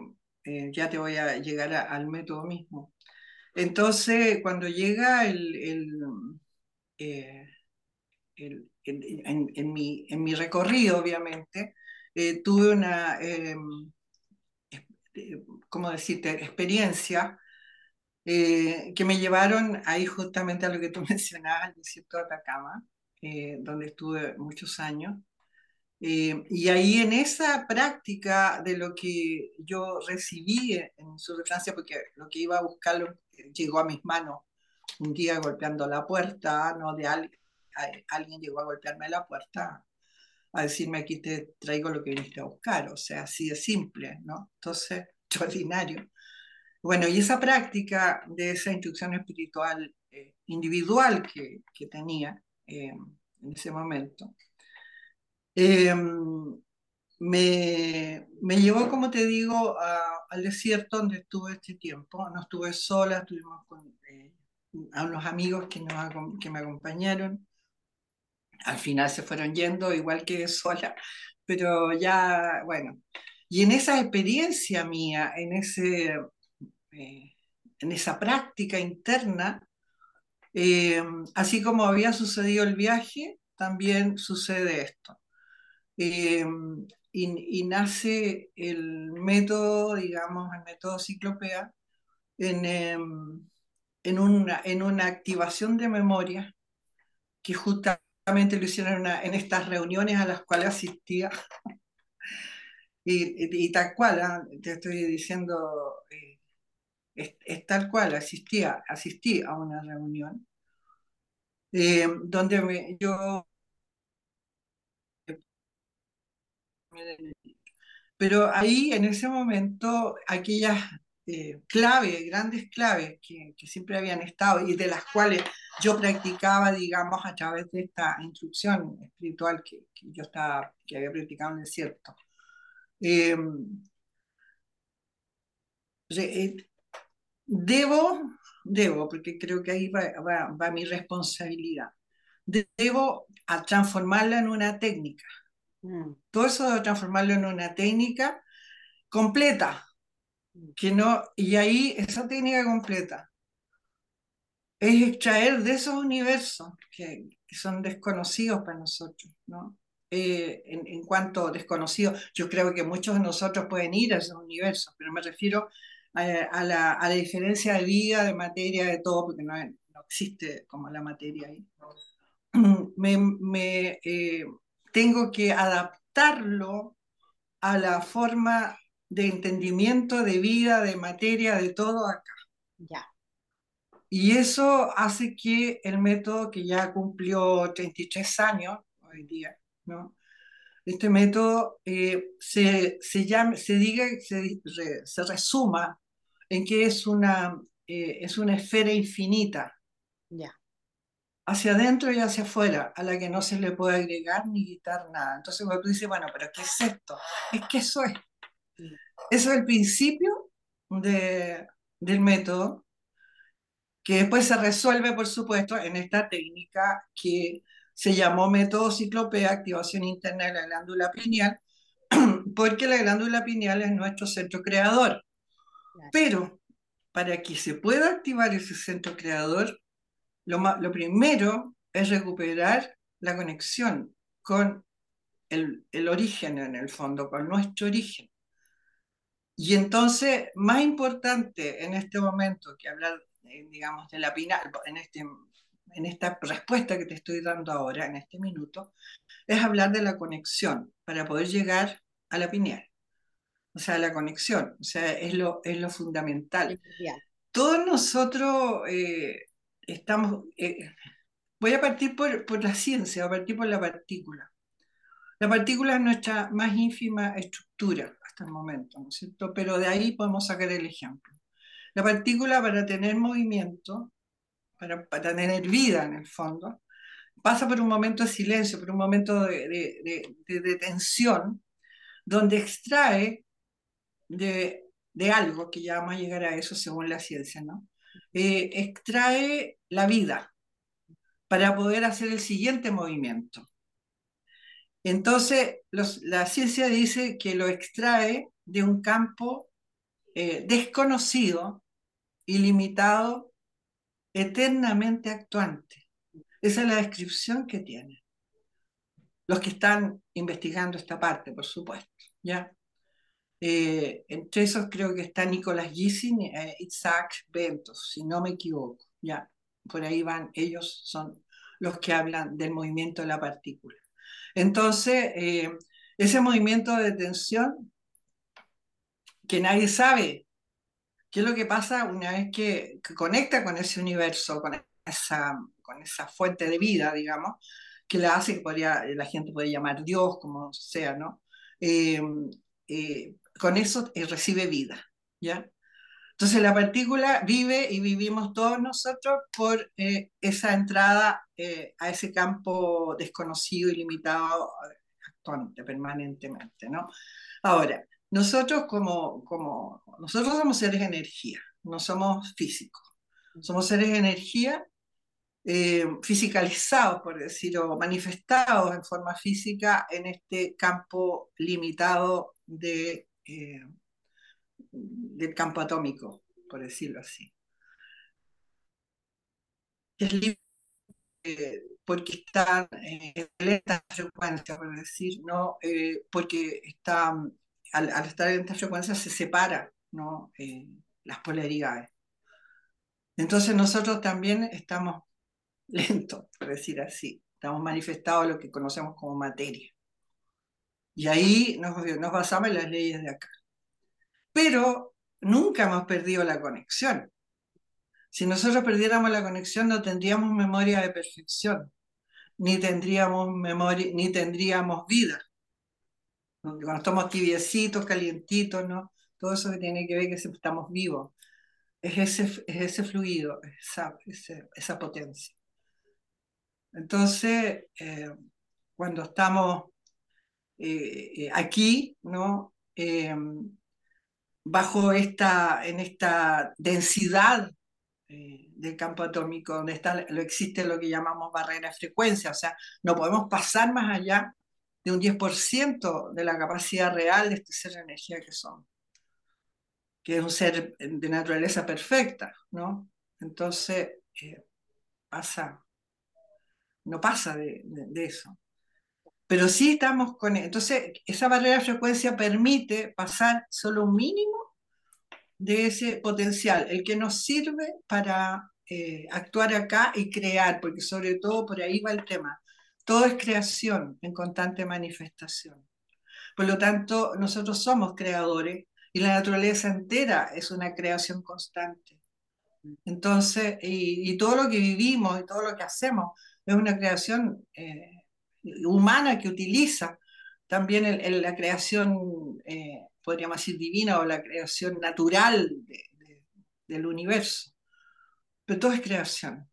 eh, ya te voy a llegar al método mismo. Entonces, cuando llega el, el en, mi, en, mi, recorrido, obviamente, tuve una, ¿cómo decirte?, experiencia eh, que me llevaron ahí justamente a lo que tú (laughs) mencionabas, al desierto de Atacama, eh, donde estuve muchos años. y ahí en esa práctica de lo que yo recibí en el sur de Francia, porque lo que iba a buscarlo llegó a mis manos un día golpeando la puerta ¿no? de, alguien alguien llegó a golpearme la puerta a decirme aquí te traigo lo que viniste a buscar, o sea, así de simple, ¿no? Entonces, (laughs) extraordinario. Bueno, y esa práctica de esa instrucción espiritual eh, individual que, que tenía eh, en ese momento, eh, me, me, llevó, como te digo, a, al desierto donde estuve este tiempo. No estuve sola, estuvimos con eh, a unos amigos que, nos, que me acompañaron al final se fueron yendo igual que sola, pero ya, bueno. Y en esa experiencia mía, en, ese, eh, en esa práctica interna, eh, así como había sucedido el viaje, también sucede esto. Eh, y, y, nace el método, digamos, el método ciclopea, en, en, una, en una activación de memoria que justamente lo hicieron en estas reuniones a las cuales asistía. Y, tal cual, ¿eh? te estoy diciendo, eh, es, tal cual, asistía, asistí a una reunión eh, donde yo... Pero ahí, en ese momento, aquellas eh, claves, grandes claves que, que, siempre habían estado y de las cuales yo practicaba, digamos, a través de esta instrucción espiritual que, que yo estaba, que había practicado en el desierto. Eh, eh, debo, debo, porque creo que ahí va, va, mi responsabilidad, debo a transformarla en una técnica. Mm. Todo eso debo transformarlo en una técnica completa, que no, y ahí esa técnica completa es extraer de esos universos que, que son desconocidos para nosotros, ¿no? Eh, en, en, cuanto desconocidos, yo creo que muchos de nosotros pueden ir a esos universos, pero me refiero a, la, a, la, diferencia de vida, de materia, de todo, porque no, no existe como la materia ahí. (clears throat) Me, me eh, tengo que adaptarlo a la forma de entendimiento de vida, de materia, de todo acá. Ya. Y eso hace que el método que ya cumplió 33 años hoy día, ¿no? Este método eh, se, se, llama, se diga, se, se resuma en que es una, eh, es una esfera infinita. Ya. Hacia adentro y hacia afuera, a la que no se le puede agregar ni quitar nada. Entonces cuando tú dices, bueno, pero ¿qué es esto? Es que eso es. Eso es el principio de, del método, que después se resuelve, por supuesto, en esta técnica que se llamó método ciclopea, activación interna de la glándula pineal, (clears throat) porque la glándula pineal es nuestro centro creador. Pero para que se pueda activar ese centro creador, lo, lo primero es recuperar la conexión con el, el, origen en el fondo, con nuestro origen. Y entonces, más importante en este momento que hablar, eh, digamos, de la pineal, en, este, en esta respuesta que te estoy dando ahora, en este minuto, es hablar de la conexión para poder llegar a la pineal o sea, la conexión, o sea, es lo, es lo fundamental. Todos nosotros eh, estamos, eh, voy a partir por, por, la ciencia, voy a partir por la partícula. La partícula es nuestra más ínfima estructura hasta el momento, ¿no es cierto? Pero de ahí podemos sacar el ejemplo. La partícula para tener movimiento, para, tener vida en el fondo, pasa por un momento de silencio, por un momento de, tensión, donde extrae de, algo, que ya vamos a llegar a eso según la ciencia, ¿no? Eh, extrae la vida para poder hacer el siguiente movimiento. Entonces, la ciencia dice que lo extrae de un campo eh, desconocido, ilimitado, eternamente actuante. Esa es la descripción que tiene. Los que están investigando esta parte, por supuesto, ¿ya? Eh, entre esos creo que está Nicolás Gisin y eh, Isaac Bentos, si no me equivoco. Ya, por ahí van, ellos son los que hablan del movimiento de la partícula. Entonces, eh, ese movimiento de tensión, que nadie sabe qué es lo que pasa una vez que, conecta con ese universo, con esa, con esa fuente de vida, digamos, que la hace que podría, la gente puede llamar Dios, como sea, ¿no? con eso eh, recibe vida, ¿ya? Entonces la partícula vive y vivimos todos nosotros por eh, esa entrada eh, a ese campo desconocido y limitado actuante permanentemente, ¿no? Ahora, nosotros como, como, nosotros somos seres de energía, no somos físicos, somos seres de energía fisicalizados, por decirlo, manifestados en forma física en este campo limitado de eh, del campo atómico, por decirlo así. Es libre eh, porque está en esta frecuencia, por decir, ¿no? Eh, porque está, al, estar en esta frecuencia se separa ¿no? las polaridades. Entonces nosotros también estamos (laughs) lentos, por decir así, estamos manifestados lo que conocemos como materia. Y ahí nos, nos basamos en las leyes de acá. Pero nunca hemos perdido la conexión. Si nosotros perdiéramos la conexión no tendríamos memoria de perfección, ni tendríamos memoria, ni tendríamos vida. Cuando estamos tibiecitos, calientitos, ¿no? Todo eso que tiene que ver que estamos vivos. Es ese, ese fluido, esa, esa potencia. Entonces, eh, cuando estamos eh, eh, aquí, ¿no? bajo esta, en esta densidad del campo atómico, donde está, lo existe lo que llamamos barrera de frecuencia, o sea, no podemos pasar más allá de un 10% de la capacidad real de este ser de energía que somos, que es un ser de naturaleza perfecta, ¿no? Entonces, pasa no pasa de, eso. Pero sí estamos con... Entonces, esa barrera de frecuencia permite pasar solo un mínimo de ese potencial, el que nos sirve para eh, actuar acá y crear, porque sobre todo por ahí va el tema. Todo es creación en constante manifestación. Por lo tanto, nosotros somos creadores y la naturaleza entera es una creación constante. Entonces, y, todo lo que vivimos y todo lo que hacemos es una creación eh, humana que utiliza también la creación, eh, podríamos decir, divina o la creación natural del universo. Pero todo es creación.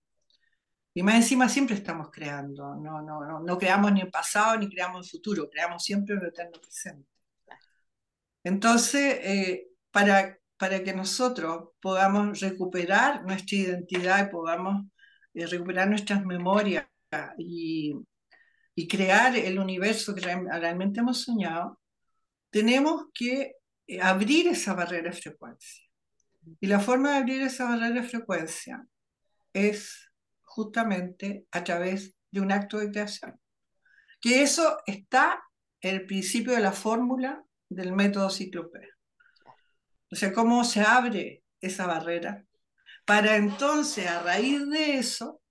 Y más encima siempre estamos creando, no, no, no, no creamos ni el pasado ni creamos el futuro, creamos siempre el eterno presente. Entonces, eh, para, para que nosotros podamos recuperar nuestra identidad y podamos recuperar nuestras memorias y, crear el universo que realmente hemos soñado, tenemos que eh, abrir esa barrera de frecuencia. Y la forma de abrir esa barrera de frecuencia es justamente a través de un acto de creación. Que eso está en el principio de la fórmula del método ciclopea. O sea, cómo se abre esa barrera para entonces, a raíz de eso,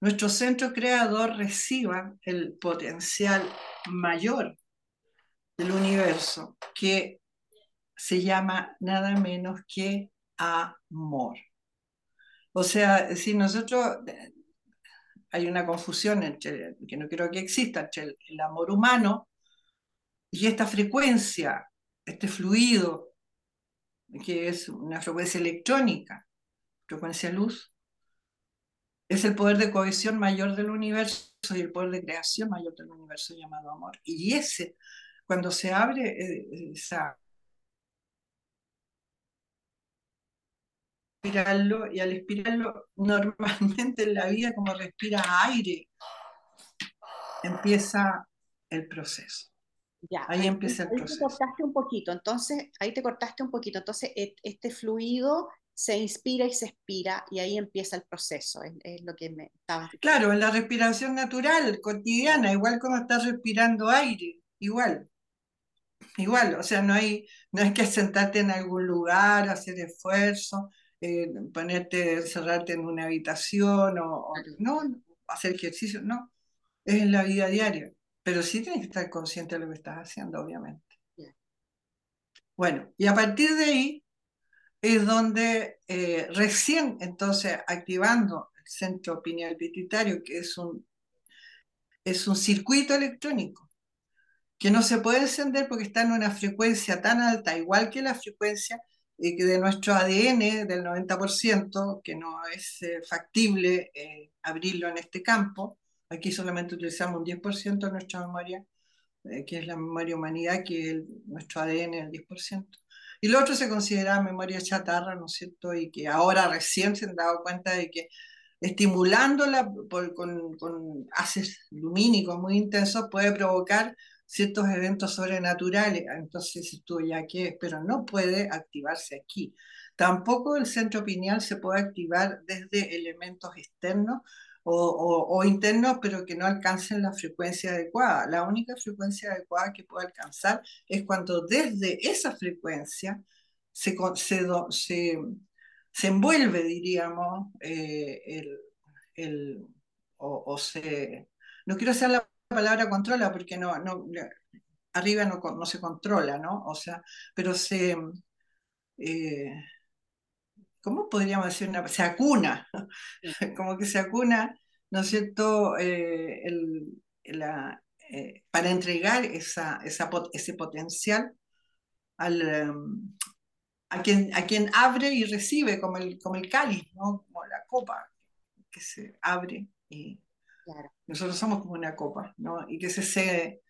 nuestro centro creador reciba el potencial mayor del universo, que se llama nada menos que amor. O sea, si nosotros hay una confusión que no creo que exista, entre el amor humano y esta frecuencia, este fluido, que es una frecuencia electrónica, frecuencia luz, es el poder de cohesión mayor del universo y el poder de creación mayor del universo llamado amor. Y ese, cuando se abre eh, esa... Respirarlo, y al respirarlo normalmente en la vida como respira aire, empieza el proceso. Ya, ahí, empieza el proceso. Ahí te cortaste un poquito, entonces, ahí te cortaste un poquito. Entonces, e, este fluido se inspira y se expira y ahí empieza el proceso, es, lo que me Claro, en la respiración natural, cotidiana, igual como estás respirando aire, igual. Igual, o sea, no hay, no hay que sentarte en algún lugar, hacer esfuerzo, eh, ponerte, cerrarte en una habitación o, no, hacer ejercicio, no, es en la vida diaria, pero sí tienes que estar consciente de lo que estás haciendo, obviamente. Bueno, y a partir de ahí, es donde eh, recién entonces activando el centro pineal pituitario, que es un, es un circuito electrónico, que no se puede encender porque está en una frecuencia tan alta, igual que la frecuencia eh, de nuestro ADN del 90%, que no es eh, factible abrirlo en este campo. Aquí solamente utilizamos un 10% de nuestra memoria, que es la memoria humanidad, que es nuestro ADN el 10%. Y lo otro se considera memoria chatarra, ¿no es cierto? Y que ahora recién se han dado cuenta de que estimulándola con, con haces lumínicos muy intensos puede provocar ciertos eventos sobrenaturales. Entonces estuvo ya que, pero no puede activarse aquí. Tampoco el centro pineal se puede activar desde elementos externos o, internos, pero que no alcancen la frecuencia adecuada. La única frecuencia adecuada que puede alcanzar es cuando desde esa frecuencia se, se, se, envuelve, diríamos, eh, el, o, se... No quiero usar la palabra controla porque no, no arriba no, no, se controla, ¿no? O sea, pero se, eh, ¿cómo podríamos decir? Una, se acuna, (laughs) como que se acuna, ¿no es cierto?, eh, para entregar esa, ese potencial al, em, a, quien, a quien abre y recibe, como el, como el cáliz, ¿no? como la copa que se abre y nosotros somos como una copa, ¿no? y que se, se,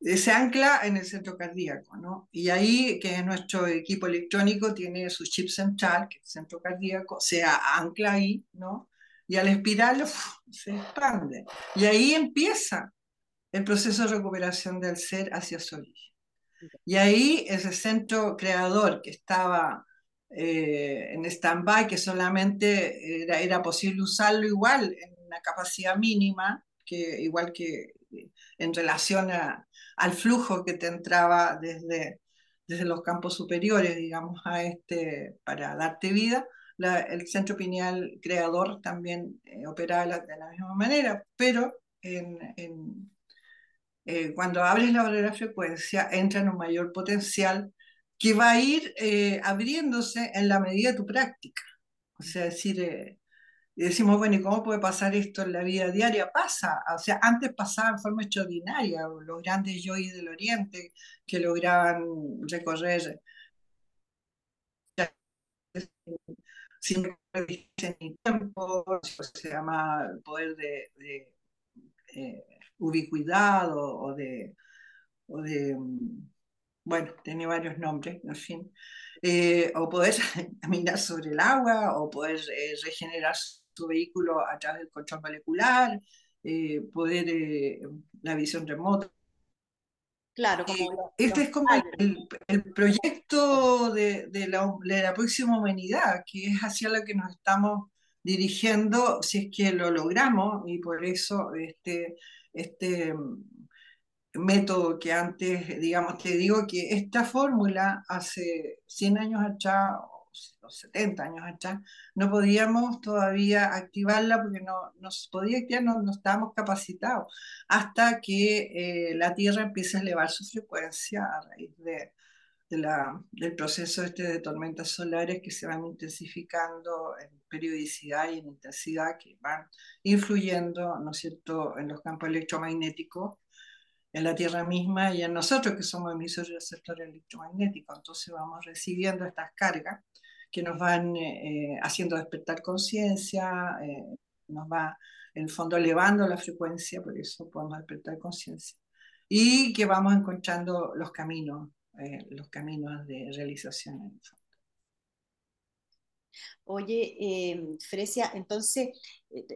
se ancla en el centro cardíaco, ¿no? Y ahí que nuestro equipo electrónico tiene su chip central, que es el centro cardíaco, se ancla ahí, ¿no? Y al espiral se expande. Y ahí empieza el proceso de recuperación del ser hacia su origen. Y ahí ese centro creador que estaba eh, en stand-by, que solamente era, era posible usarlo igual en una capacidad mínima, que igual que en relación al flujo que te entraba desde, desde los campos superiores, digamos, a este, para darte vida. el centro pineal creador también eh, operaba de la, misma manera, pero en, eh, cuando abres la barrera de frecuencia entra en un mayor potencial que va a ir eh, abriéndose en la medida de tu práctica. O sea, decir, y decimos, bueno, ¿y cómo puede pasar esto en la vida diaria? Pasa, o sea, antes pasaba en forma extraordinaria, los grandes yois del Oriente que lograban recorrer. Sin ni tiempo, se llama poder de, eh, ubicuidad o, de, o de, bueno, tiene varios nombres, en fin, eh, o poder (laughs) caminar sobre el agua, o poder eh, regenerar tu vehículo a través del control molecular, eh, poder eh, la visión remota. Claro, como este es como el, proyecto de, de, la, de, la, próxima humanidad, que es hacia lo que nos estamos dirigiendo, si es que lo logramos, y por eso este, este mm, método que antes, digamos, te digo que esta fórmula hace 100 años atrás, los 70 años atrás, no podíamos todavía activarla porque no nos podía activar, no, no estábamos capacitados, hasta que eh, la Tierra empiece a elevar su frecuencia a raíz de, de la, del proceso este de tormentas solares que se van intensificando en periodicidad y en intensidad, que van influyendo, ¿no es cierto?, en los campos electromagnéticos en la Tierra misma y en nosotros que somos emisores y receptores electromagnéticos. Entonces vamos recibiendo estas cargas que nos van eh, haciendo despertar conciencia, eh, nos va en el fondo elevando la frecuencia, por eso podemos despertar conciencia, y que vamos encontrando los caminos, eh, los caminos de realización en el fondo. Oye, Fresia, entonces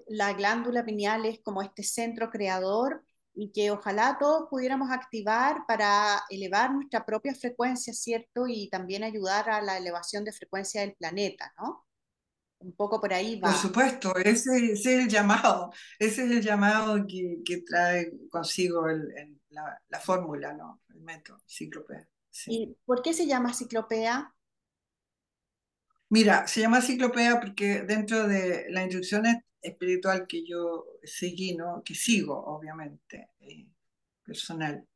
la glándula pineal es como este centro creador y que ojalá todos pudiéramos activar para elevar nuestra propia frecuencia, ¿cierto? Y también ayudar a la elevación de frecuencia del planeta, ¿no? Un poco por ahí va. Por supuesto, ese, es el llamado, (laughs) ese es el llamado que, que trae consigo el, la, la, fórmula, ¿no? El método, ciclopea. ¿Y por qué se llama ciclopea? Mira, se llama ciclopea porque dentro de las instrucciones espiritual que yo seguí, ¿no? que sigo, obviamente, eh, personal,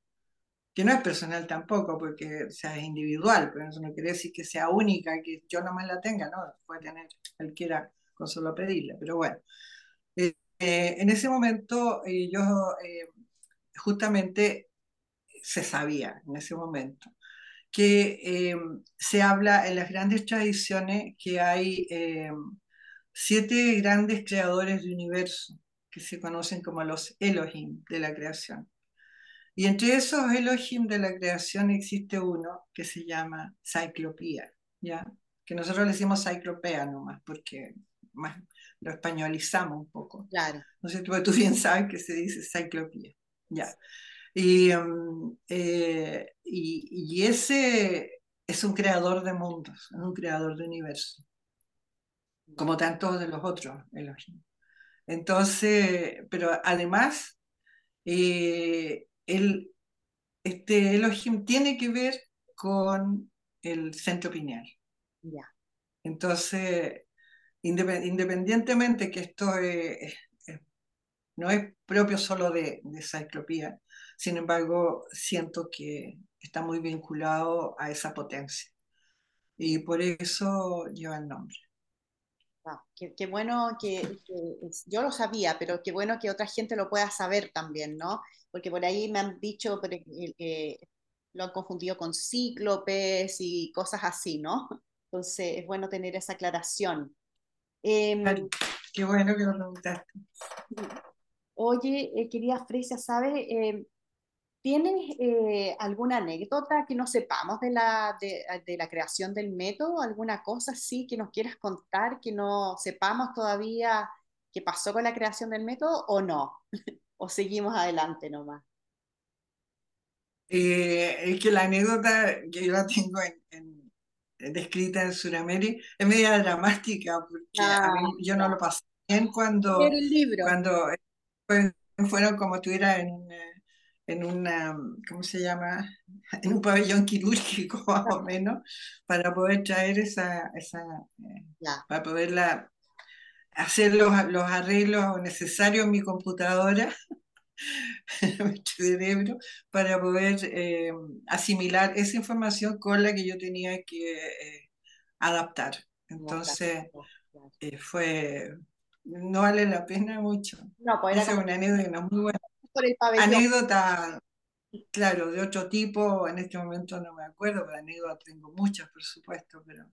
que no es personal tampoco, porque sea, es individual, pero eso no quiere decir que sea única, que yo nomás la tenga, ¿no? Puede tener cualquiera con solo pedirla, pero bueno. Eh, eh, en ese momento yo justamente se sabía, en ese momento, que se habla en las grandes tradiciones que hay siete grandes creadores de universo que se conocen como los Elohim de la creación. Y entre esos Elohim de la creación existe uno que se llama Cyclopía, ¿ya? que nosotros le decimos Cyclopea nomás, porque más lo españolizamos un poco. Claro. No sé, tú, tú bien sabes que se dice Cyclopía. ¿ya? Y, um, eh, y, y, ese es un creador de mundos, es un creador de universo como tantos de los otros Elohim. Entonces, pero además, eh, el, este Elohim tiene que ver con el centro pineal. Entonces, independientemente que esto no es propio solo de, de Cyclopía, sin embargo, siento que está muy vinculado a esa potencia y por eso lleva el nombre. Qué, bueno que, yo lo sabía, pero qué bueno que otra gente lo pueda saber también, ¿no? Porque por ahí me han dicho que lo han confundido con cíclopes y cosas así, ¿no? Entonces es bueno tener esa aclaración. Em, qué bueno que lo preguntaste. Oye, eh, querida Fresia, ¿sabes? Em, ¿Tienes eh, alguna anécdota que no sepamos de la, de, la creación del método? ¿Alguna cosa así que nos quieras contar que no sepamos todavía qué pasó con la creación del método o no? (laughs) ¿O seguimos adelante nomás? Eh, es que la anécdota que yo la tengo en, descrita en Sudamérica es media dramática porque a mí, ah, yo no lo pasé bien cuando, cuando fueron como estuviera en, en una, ¿cómo se llama? (laughs) En un pabellón quirúrgico (laughs) más o menos, para poder traer esa, esa eh, para poderla hacer los, los, arreglos necesarios en mi computadora, (laughs) en mi cerebro, para poder eh, asimilar esa información con la que yo tenía que eh, adaptar. Entonces, fue, no vale la pena mucho. No, pues Esa es una anécdota muy buena por el pabellón. Anécdota, claro, de otro tipo, en este momento no me acuerdo, pero anécdotas tengo muchas, por supuesto, pero...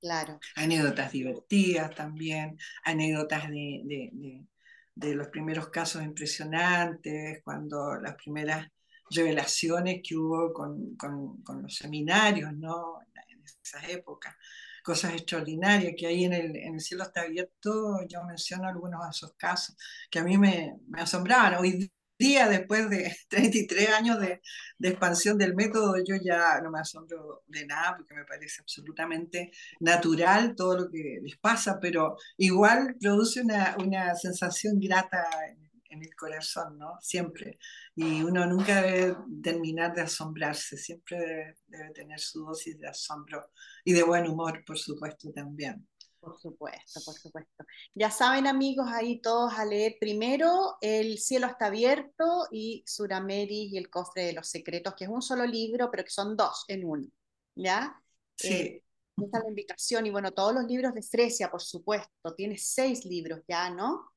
Claro. Anécdotas divertidas también, anécdotas de, los primeros casos impresionantes, cuando las primeras revelaciones que hubo con, los seminarios, ¿no? En esas épocas, cosas extraordinarias que ahí en el, en el cielo está abierto, yo menciono algunos de esos casos que a mí me, me asombraban. Hoy día, después de (laughs) 33 años de, expansión del método, yo ya no me asombro de nada porque me parece absolutamente natural todo lo que les pasa, pero igual produce una, sensación grata en, el corazón, ¿no? Siempre. Y uno nunca debe terminar de asombrarse, siempre debe tener su dosis de asombro y de buen humor, por supuesto, también. Por supuesto, por supuesto. Ya saben amigos, ahí todos a leer primero El cielo está abierto y Surameris y el cofre de los secretos, que es un solo libro, pero que son dos en uno. ¿Ya? Sí. Eh, esta es la invitación y bueno, todos los libros de Fresia, por supuesto. Tiene seis libros ya, ¿no?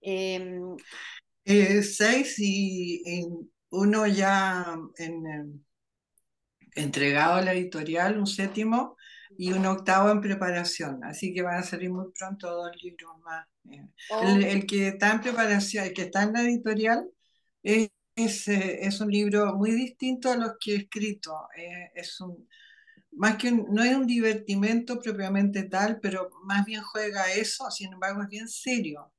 Em, eh, seis y uno ya en, entregado a la editorial, un séptimo, y un octavo en preparación, así que van a salir muy pronto dos libros más. Eh. Oh. El, que está en preparación, el que está en la editorial, es, eh, es, un libro muy distinto a los que he escrito. Eh, es un, más que no es un divertimento propiamente tal, pero más bien juega eso, sin embargo es bien serio.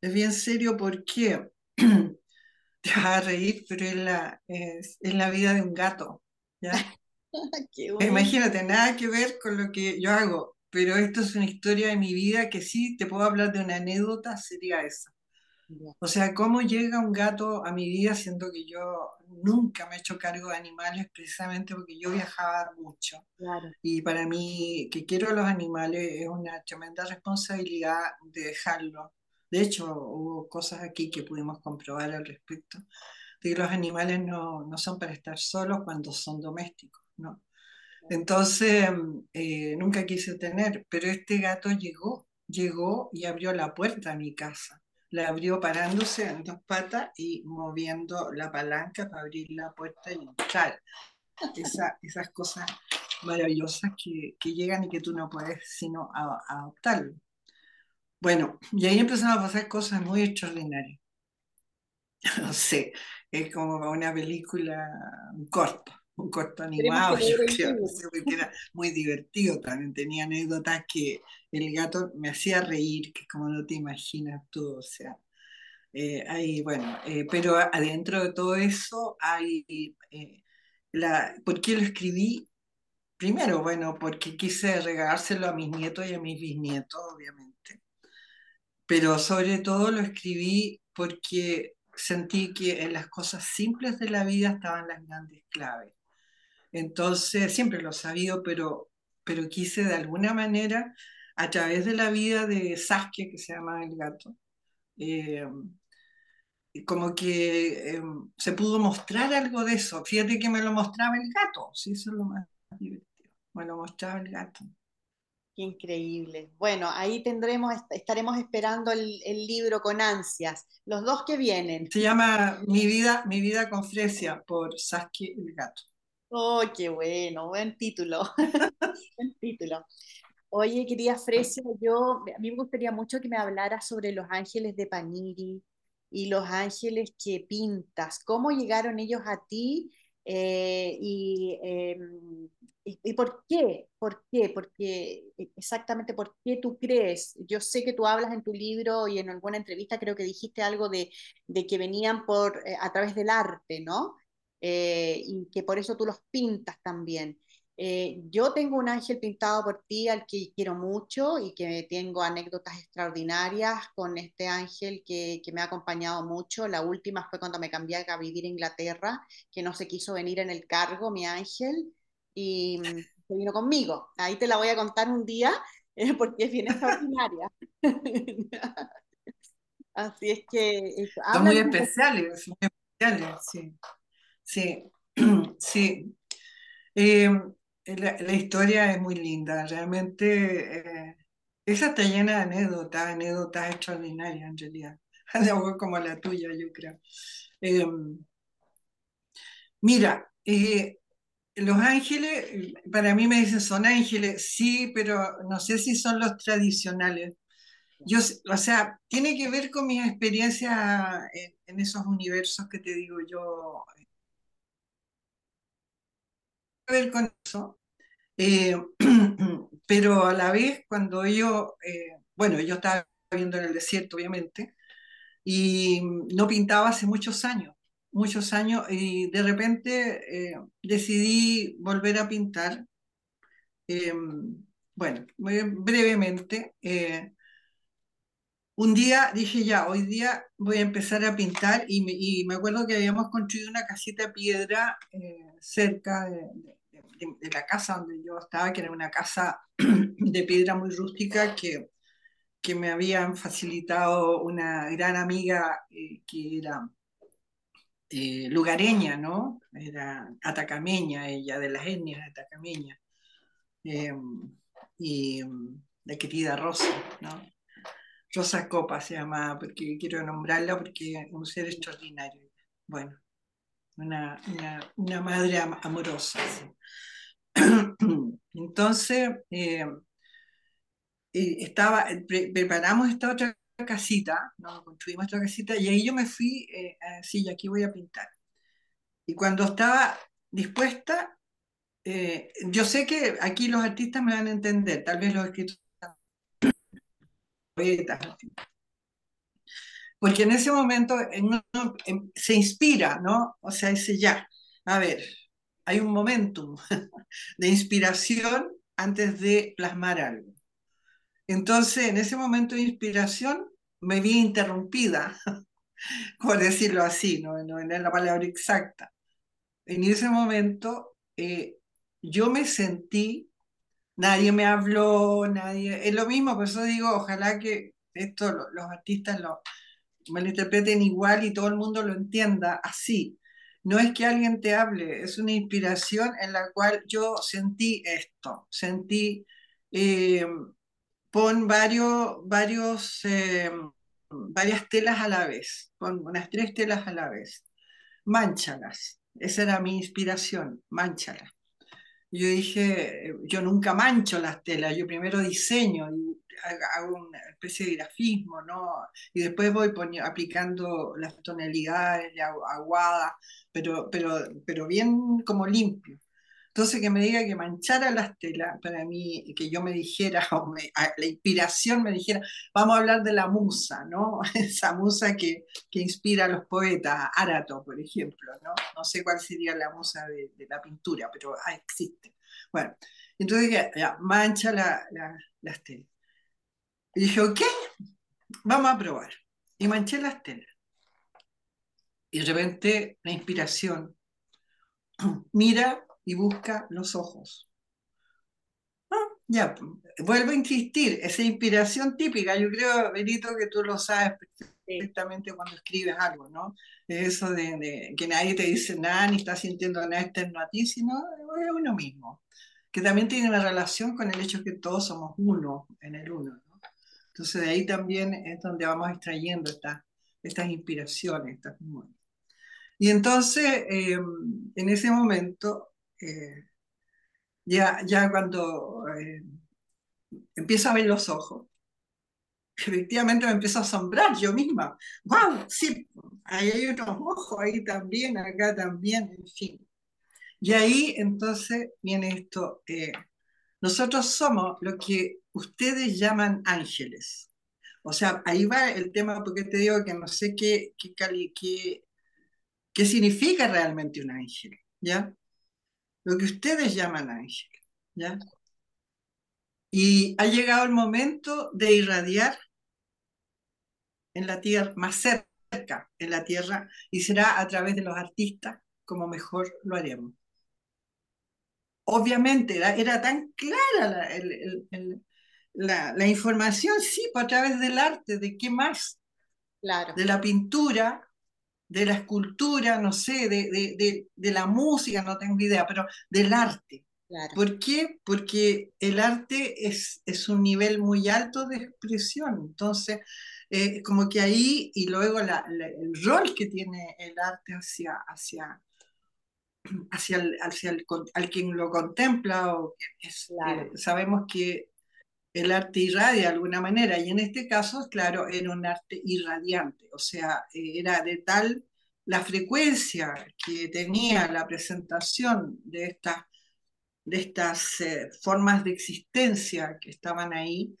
Es bien serio porque (clears throat) te vas a reír, pero es la, es, es la vida de un gato. ¿ya? (laughs) (laughs) Imagínate, nada que ver con lo que yo hago, pero esto es una historia de mi vida que sí te puedo hablar de una anécdota, sería esa. O sea, cómo llega un gato a mi vida siendo que yo nunca me he hecho cargo de animales precisamente porque yo viajaba mucho. Y para mí, que quiero los animales, es una tremenda responsabilidad de dejarlos. De hecho, hubo cosas aquí que pudimos comprobar al respecto, de que los animales no, no son para estar solos cuando son domésticos. Entonces, eh, nunca quise tener, pero este gato llegó, llegó y abrió la puerta a mi casa. La abrió parándose en dos patas y moviendo la palanca para abrir la puerta y entrar. esas cosas maravillosas que, llegan y que tú no puedes sino adoptarlo. Bueno, y ahí empezaron a pasar cosas muy extraordinarias. (laughs) No sé, es como una película, un corto un corto animado, yo creo, que era muy divertido también, tenía anécdotas que el gato me hacía reír, que como no te imaginas tú, o sea, eh, bueno, eh, pero adentro de todo eso hay, eh, la, ¿por qué lo escribí? Primero, bueno, porque quise regalárselo a mis nietos y a mis bisnietos, obviamente, pero sobre todo lo escribí porque sentí que en las cosas simples de la vida estaban las grandes claves. Entonces, siempre lo he sabido, pero, pero quise de alguna manera, a través de la vida de Saskia, que se llama el gato, eh, como que eh, se pudo mostrar algo de eso. Fíjate que me lo mostraba el gato, sí, eso es lo más divertido. me lo mostraba el gato. Qué increíble. Bueno, ahí tendremos, estaremos esperando el, libro con ansias. Los dos que vienen. Se llama Mi vida, Mi vida con Fresia por Saskia el gato. Oh, qué bueno, buen título. (laughs) buen título. Oye, querida Fresia, yo, a mí me gustaría mucho que me hablaras sobre los ángeles de Paniri y los ángeles que pintas. ¿Cómo llegaron ellos a ti? Eh, y em, ¿Y, por qué? ¿Por qué? Porque exactamente por qué tú crees. Yo sé que tú hablas en tu libro y en alguna entrevista creo que dijiste algo de, de que venían por, eh, a través del arte, ¿no? Eh, y que por eso tú los pintas también. Eh, yo tengo un ángel pintado por ti al que quiero mucho y que tengo anécdotas extraordinarias con este ángel que, que, me ha acompañado mucho. La última fue cuando me cambié a vivir a Inglaterra, que no se quiso venir en el cargo, mi ángel y mm, se vino conmigo. Ahí te la voy a contar un día eh, (laughs) porque es bien extraordinaria. (laughs) Así es que... Son muy especiales, muy especiales, sí. Sí, (clears throat) sí. Eh, la, historia es muy linda, realmente eh, esa está llena de anécdotas, anécdotas extraordinarias en realidad, (laughs) como la tuya, yo creo. mira, los ángeles, para mí me dicen son ángeles, sí, pero no sé si son los tradicionales. Yo, o sea, tiene que ver con mis experiencias en, esos universos que te digo yo. Ver con eso. Eh, (clears throat) pero a la vez, cuando yo, eh, bueno, yo estaba viviendo en el desierto, obviamente, y no pintaba hace muchos años muchos años y de repente eh, decidí volver a pintar. Em, bueno, brevemente. Eh, un día dije ya, hoy día voy a empezar a pintar y me, acuerdo que habíamos construido una casita de piedra eh, cerca de, la casa donde yo estaba, que era una casa (clears throat) de piedra muy rústica que, que me habían facilitado una gran amiga que era eh, lugareña, ¿no? Era atacameña, ella, de las etnias atacameña. Em, y la querida Rosa, ¿no? Rosa Copa se llama, porque quiero nombrarla porque es un ser extraordinario. Bueno, una, madre amorosa. (clears throat) Entonces, em, eh, estaba, preparamos esta otra casita, construimos otra casita y ahí yo me fui eh, decir, aquí voy a pintar. Y cuando estaba dispuesta, eh, yo sé que aquí los artistas me van a entender, tal vez los escritores, porque en ese momento se inspira, ¿no? O sea, dice ya, a ver, hay un momentum (laughs) de inspiración antes de plasmar algo. Entonces, en ese momento de inspiración, me vi interrumpida, (laughs) por decirlo así, no, no, es la palabra exacta. En ese momento eh, yo me sentí, nadie me habló, nadie, es lo mismo, por eso digo, ojalá que esto los artistas lo, me lo interpreten igual y todo el mundo lo entienda así. No es que alguien te hable, es una inspiración en la cual yo sentí esto, sentí eh, pon varios, varios, eh, varias telas a la vez, pon unas tres telas a la vez, manchalas. Esa era mi inspiración, manchalas. Yo dije, yo nunca mancho las telas, yo primero diseño y hago una especie de grafismo, ¿no? Y después voy aplicando las tonalidades, la aguada, pero, pero, pero bien como limpio. Entonces, que me diga que manchara las telas, para mí, que yo me dijera, (laughs) o la inspiración me dijera, vamos a hablar de la musa, ¿no? (laughs) Esa musa que, que inspira a los poetas, Arato, por ejemplo, ¿no? No sé cuál sería la musa de, la pintura, pero ah, existe. Bueno, entonces ya, mancha la, las telas. Y dije, ok, vamos a probar. Y manché las telas. Y de repente la inspiración, (clears throat) mira y busca los ojos. Ah, ya, vuelvo a insistir, esa inspiración típica, yo creo, Benito, que tú lo sabes perfectamente cuando escribes algo, ¿no? Eso de, que nadie te dice nada, ni está sintiendo nada externo a ti, sino es uno mismo. que también tiene una relación con el hecho que todos somos uno en el uno. Entonces de ahí también es donde vamos extrayendo estas, estas inspiraciones, estas memorias. Y entonces, eh, en ese momento, eh, ya, ya cuando eh, empiezo a ver los ojos, efectivamente me empiezo a asombrar yo misma. ¡Wow! Sí, ahí hay otros ojos, ahí también, acá también, en fin. Y ahí entonces viene esto. nosotros somos lo que ustedes llaman ángeles. O sea, ahí va el tema porque te digo que no sé qué, qué, qué, qué significa realmente un ángel, ¿ya? Lo que ustedes llaman ángel, ¿ya? Y ha llegado el momento de irradiar en la tierra, más cerca en la tierra, y será a través de los artistas como mejor lo haremos. Obviamente era, tan clara la, la, información, sí, pues, a través del arte, ¿de qué más? Claro. De la pintura, de la escultura, no sé, de, la música, no tengo idea, pero del arte. ¿Por qué? Porque el arte es, es, un nivel muy alto de expresión. Entonces, eh, como que ahí, y luego el rol que tiene el arte hacia, hacia, hacia, el, hacia el, al quien lo contempla, o es, eh, sabemos que el arte irradia de alguna manera, y en este caso, claro, era un arte irradiante, o sea, era de tal la frecuencia que tenía la presentación de estas, de estas eh, formas de existencia que estaban ahí,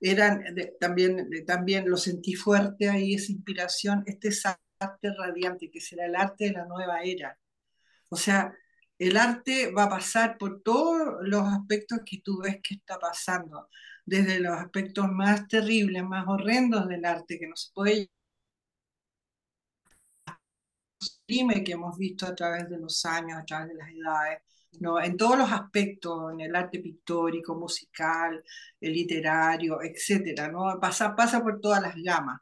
eran también, también lo sentí fuerte ahí, esa inspiración, este arte radiante que será el arte de la nueva era. O sea, el arte va a pasar por todos los aspectos que tú ves que está pasando, desde los aspectos más terribles, más horrendos del arte, que no se puede que hemos visto a través de los años, a través de las edades, ¿no? en todos los aspectos, en el arte pictórico, musical, el literario, etc. ¿no? Pasa, pasa por todas las gamas.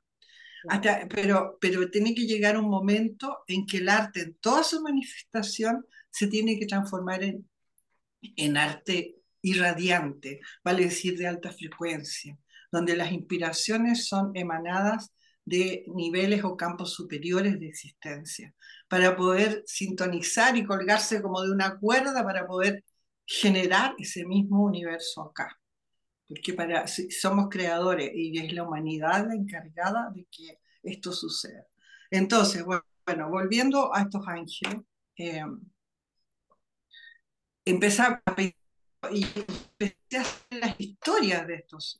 Hasta, pero, pero tiene que llegar un momento en que el arte, en toda su manifestación, se tiene que transformar en, arte irradiante, vale decir de alta frecuencia, donde las inspiraciones son emanadas de niveles o campos superiores de existencia, para poder sintonizar y colgarse como de una cuerda para poder generar ese mismo universo acá. Porque para, somos creadores y es la humanidad la encargada de que esto suceda. Entonces, bueno, volviendo a estos ángeles, eh, empezar a y empecé a hacer las historias de estos,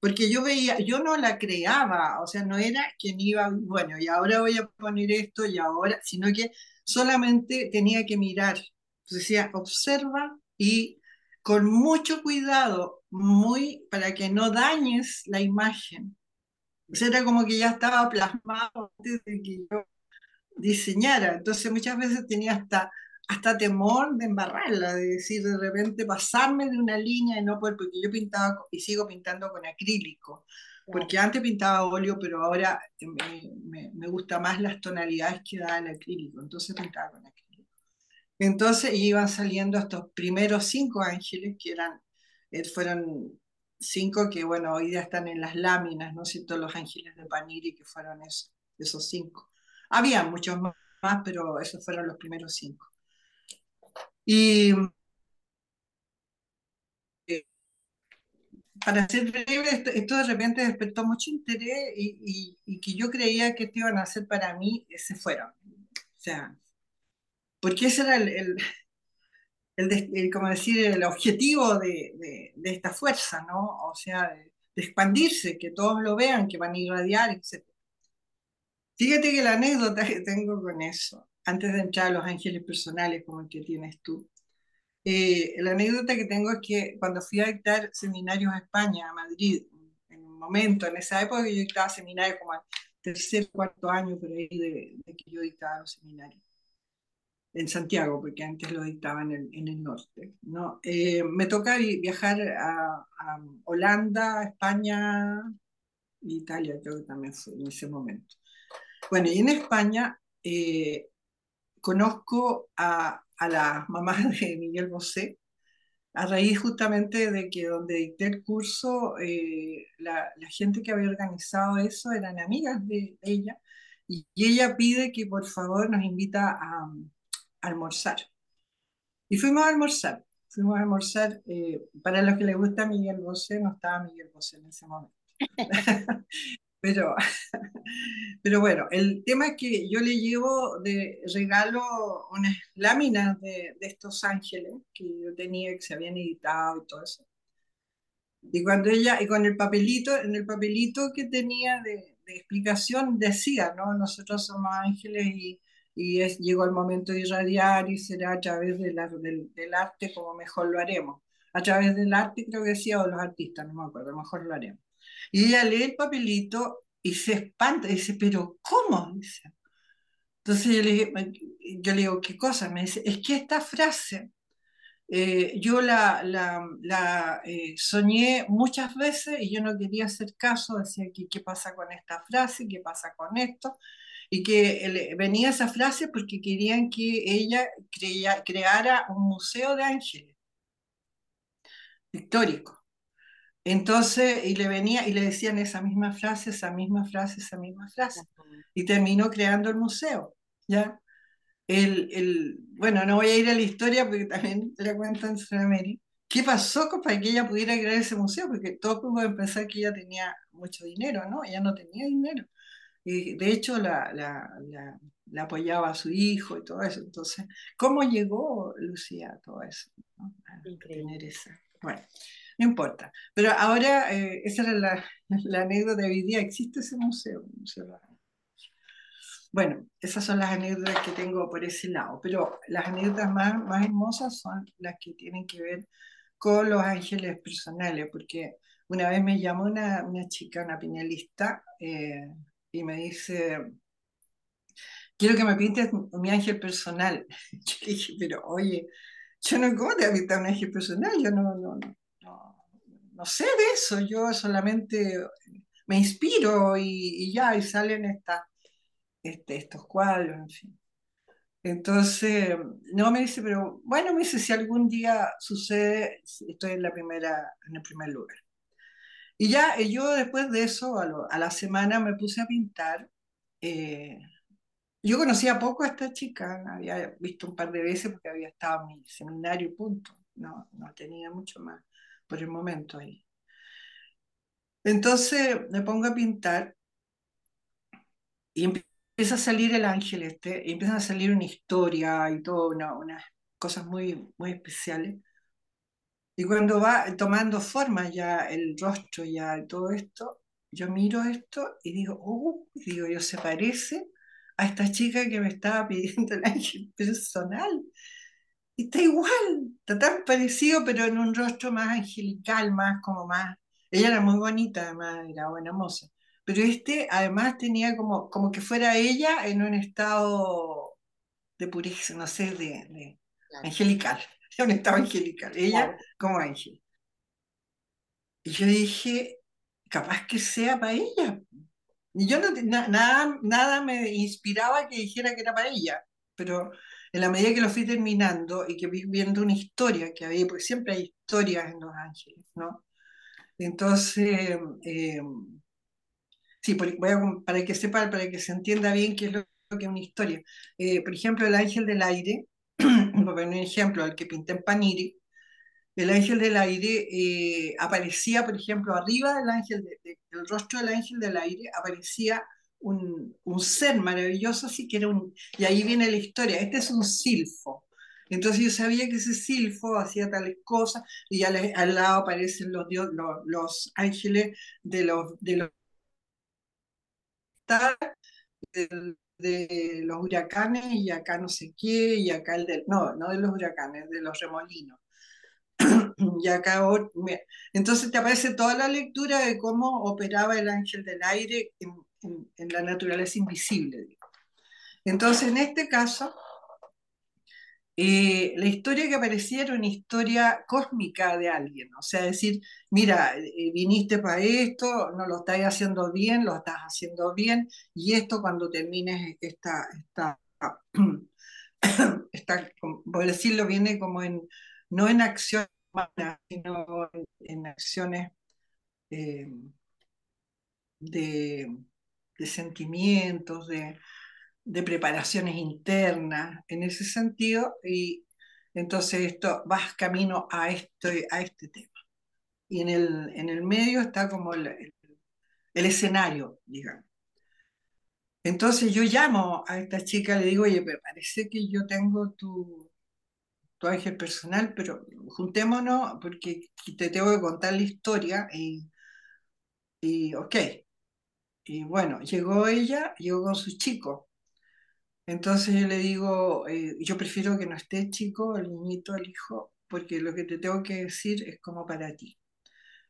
porque yo veía, yo no la creaba, o sea, no era quien iba, bueno, y ahora voy a poner esto y ahora, sino que solamente tenía que mirar. Decía, observa y con mucho cuidado, muy para que no dañes la imagen. O sea, era como que ya estaba plasmado antes de que yo diseñara. Entonces muchas veces tenía hasta hasta temor de embarrarla, de decir de repente pasarme de una línea y no poder, porque yo pintaba y sigo pintando con acrílico, porque antes pintaba óleo, pero ahora me, me, gusta más las tonalidades que da el acrílico, entonces pintaba con acrílico. Entonces iban saliendo estos primeros cinco ángeles, que eran, eh, fueron cinco que, bueno, hoy día están en las láminas, ¿no es cierto? Los ángeles de Paniri, que fueron esos, esos cinco. Había muchos más, pero esos fueron los primeros cinco. Y eh, para ser breve, esto, de repente despertó mucho interés y, que yo creía que esto iban a hacer para mí, eh, se fueron. O sea, porque ese era el, el, como decir, el objetivo de, esta fuerza, ¿no? O sea, de, expandirse, que todos lo vean, que van a irradiar, etc. Fíjate que la anécdota que tengo con eso, antes de entrar a los ángeles personales como el que tienes tú, eh, la anécdota que tengo es que cuando fui a dictar seminarios a España, a Madrid, en un momento, en esa época yo dictaba seminarios como al tercer, cuarto año por ahí de, que yo dictaba los seminarios, en Santiago, porque antes lo dictaba en el, en el norte. ¿no? Eh, me toca viajar a, Holanda, España, Italia, creo que también fue en ese momento. Bueno, y en España eh, conozco a, a la mamá (laughs) de Miguel Bosé, a raíz justamente de que donde dicté el curso, eh, la, la, gente que había organizado eso eran amigas de, ella, y, ella pide que por favor nos invita a, a almorzar. Y fuimos a almorzar, fuimos a almorzar, eh, para los que les gusta Miguel Bosé, no estaba Miguel Bosé en ese momento. (laughs) pero, (laughs) pero bueno, el tema es que yo le llevo de regalo unas láminas de, de estos ángeles que yo tenía, que se habían editado y todo eso. Y cuando ella, y con el papelito, en el papelito que tenía de, de explicación decía, ¿no? Nosotros somos ángeles y, y es, llegó el momento de irradiar y será a través de la, del, del, arte como mejor lo haremos. A través del arte creo que decía, o los artistas, no me acuerdo, mejor lo haremos. Y ella lee el papelito y se espanta, y dice, pero ¿cómo? Dice. Entonces yo le, digo, ¿qué cosa? Me dice, es que esta frase eh, yo la, eh, soñé muchas veces y yo no quería hacer caso, decía, ¿qué, ¿qué pasa con esta frase? ¿Qué pasa con esto? Y que venía esa frase porque querían que ella crea, creara un museo de ángeles pictórico. Entonces, y le venía y le decían esa misma frase, esa misma frase, esa misma frase. Y terminó creando el museo, ¿ya? El, el, bueno, no voy a ir a la historia porque también la cuentan Mary. ¿Qué pasó para que ella pudiera crear ese museo? Porque todos podemos pensar que ella tenía mucho dinero, ¿no? Ella no tenía dinero. Y de hecho, la, la, la, la apoyaba a su hijo y todo eso. Entonces, ¿cómo llegó Lucía a todo eso? ¿no? A tener esa. Bueno. No importa. Pero ahora, eh, esa era la, anécdota de hoy día. ¿Existe ese museo? Bueno, esas son las anécdotas que tengo por ese lado. Pero las anécdotas más, más hermosas son las que tienen que ver con los ángeles personales, porque una vez me llamó una, una chica, una piñalista, eh, y me dice, quiero que me pintes mi ángel personal. (laughs) Yo le dije, pero oye, yo no, ¿cómo te voy a pintar un ángel personal? Yo no, no, no, no sé de eso, yo solamente me inspiro y, y ya, y salen esta, este, estos cuadros, en fin. Entonces, no me dice, pero bueno, me dice, si algún día sucede, estoy en, la primera, en el primer lugar. Y ya yo después de eso, a, lo, a la semana me puse a pintar. Eh, yo conocía poco a esta chica, había visto un par de veces porque había estado en mi seminario, punto. No, no tenía mucho más por el momento ahí. Entonces me pongo a pintar y empieza a salir el ángel este, y empiezan a salir una historia y todo, una, unas cosas muy, muy especiales. Y cuando va tomando forma ya el rostro, ya todo esto, yo miro esto y digo, oh, digo, yo se parece a esta chica que me estaba pidiendo el ángel personal está igual, está tan parecido, pero en un rostro más angelical, más como más. Ella era muy bonita, además, era buena moza. Pero este, además, tenía como, como que fuera ella en un estado de pureza, no sé, de, de claro. angelical, (laughs) un estado angelical. Ella claro. como ángel. Y yo dije, capaz que sea para ella. Y yo no, na, nada, nada me inspiraba que dijera que era para ella, pero en la medida que lo fui terminando y que vi viendo una historia que había, porque siempre hay historias en Los Ángeles, ¿no? Entonces, eh, sí, voy a, para que sepa, para que se entienda bien qué es lo, que es una historia. Eh, por ejemplo, el ángel del aire, (clears throat) un ejemplo, al que pinté en Paniri, el ángel del aire eh, aparecía, por ejemplo, arriba del ángel, de, de, del rostro del ángel del aire, aparecía un, un, ser maravilloso, así que era un... Y ahí viene la historia, este es un silfo. Entonces yo sabía que ese silfo hacía tales cosas y al, al lado aparecen los, los, los, ángeles de los... De los de, de los huracanes y acá no sé qué, y acá el del... No, no de los huracanes, de los remolinos (clears throat) y acá entonces te aparece toda la lectura de cómo operaba el ángel del aire en, en, la naturaleza invisible. Entonces, en este caso, eh, la historia que aparecía era una historia cósmica de alguien, o sea, decir, mira, eh, viniste para esto, no lo estás haciendo bien, lo estás haciendo bien, y esto cuando termines esta, esta, (clears throat) esta por decirlo, viene como en, no en acción humanas, sino en, acciones eh, de, sentimientos, de, preparaciones internas, en ese sentido, y entonces esto vas camino a este, a este tema. Y en el, en el medio está como el, escenario, digamos. Entonces yo llamo a esta chica, le digo, oye, pero parece que yo tengo tu, tu ángel personal, pero juntémonos porque te tengo que contar la historia y, y ok. Y bueno, llegó ella, llegó con su chico. Entonces yo le digo, eh, yo prefiero que no esté chico, el niñito, el hijo, porque lo que te tengo que decir es como para ti.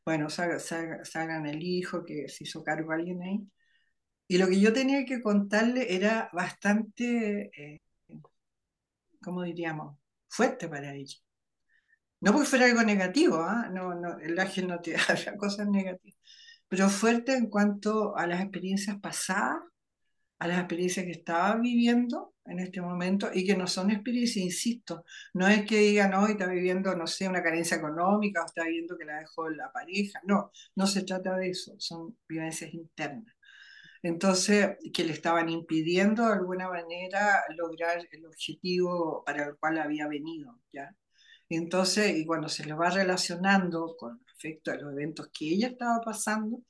Bueno, salgan el hijo que se hizo cargo alguien ahí. Y lo que yo tenía que contarle era bastante, eh, ¿cómo diríamos? Fuerte para ella. No porque fuera algo negativo, ¿ah? no, no, el ángel no te (laughs) habla cosas negativas, pero fuerte en cuanto a las experiencias pasadas, a las experiencias que estaba viviendo en este momento y que no son experiencias, insisto, no es que digan, hoy está viviendo, no sé, una carencia económica o está viendo que la dejó la pareja, no, no se trata de eso, son vivencias internas. Entonces, que le estaban impidiendo de alguna manera lograr el objetivo para el cual había venido, ¿ya? Entonces, y cuando se le va relacionando con a los eventos que ella estaba pasando,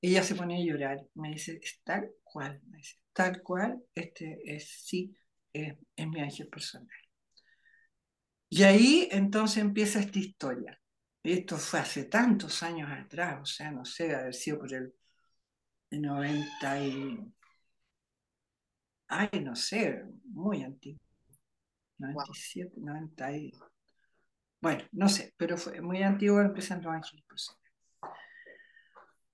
ella se pone a llorar. Me dice, es tal cual, me dice, tal cual, este es, sí, es, mi ángel personal. Y ahí entonces empieza esta historia. Esto fue hace tantos años atrás, o sea, no sé, haber sido por el 90 y... Ay, no sé, muy antiguo. 97, 90 y... Bueno, no sé, pero fue muy antiguo empiezan los ángeles personales.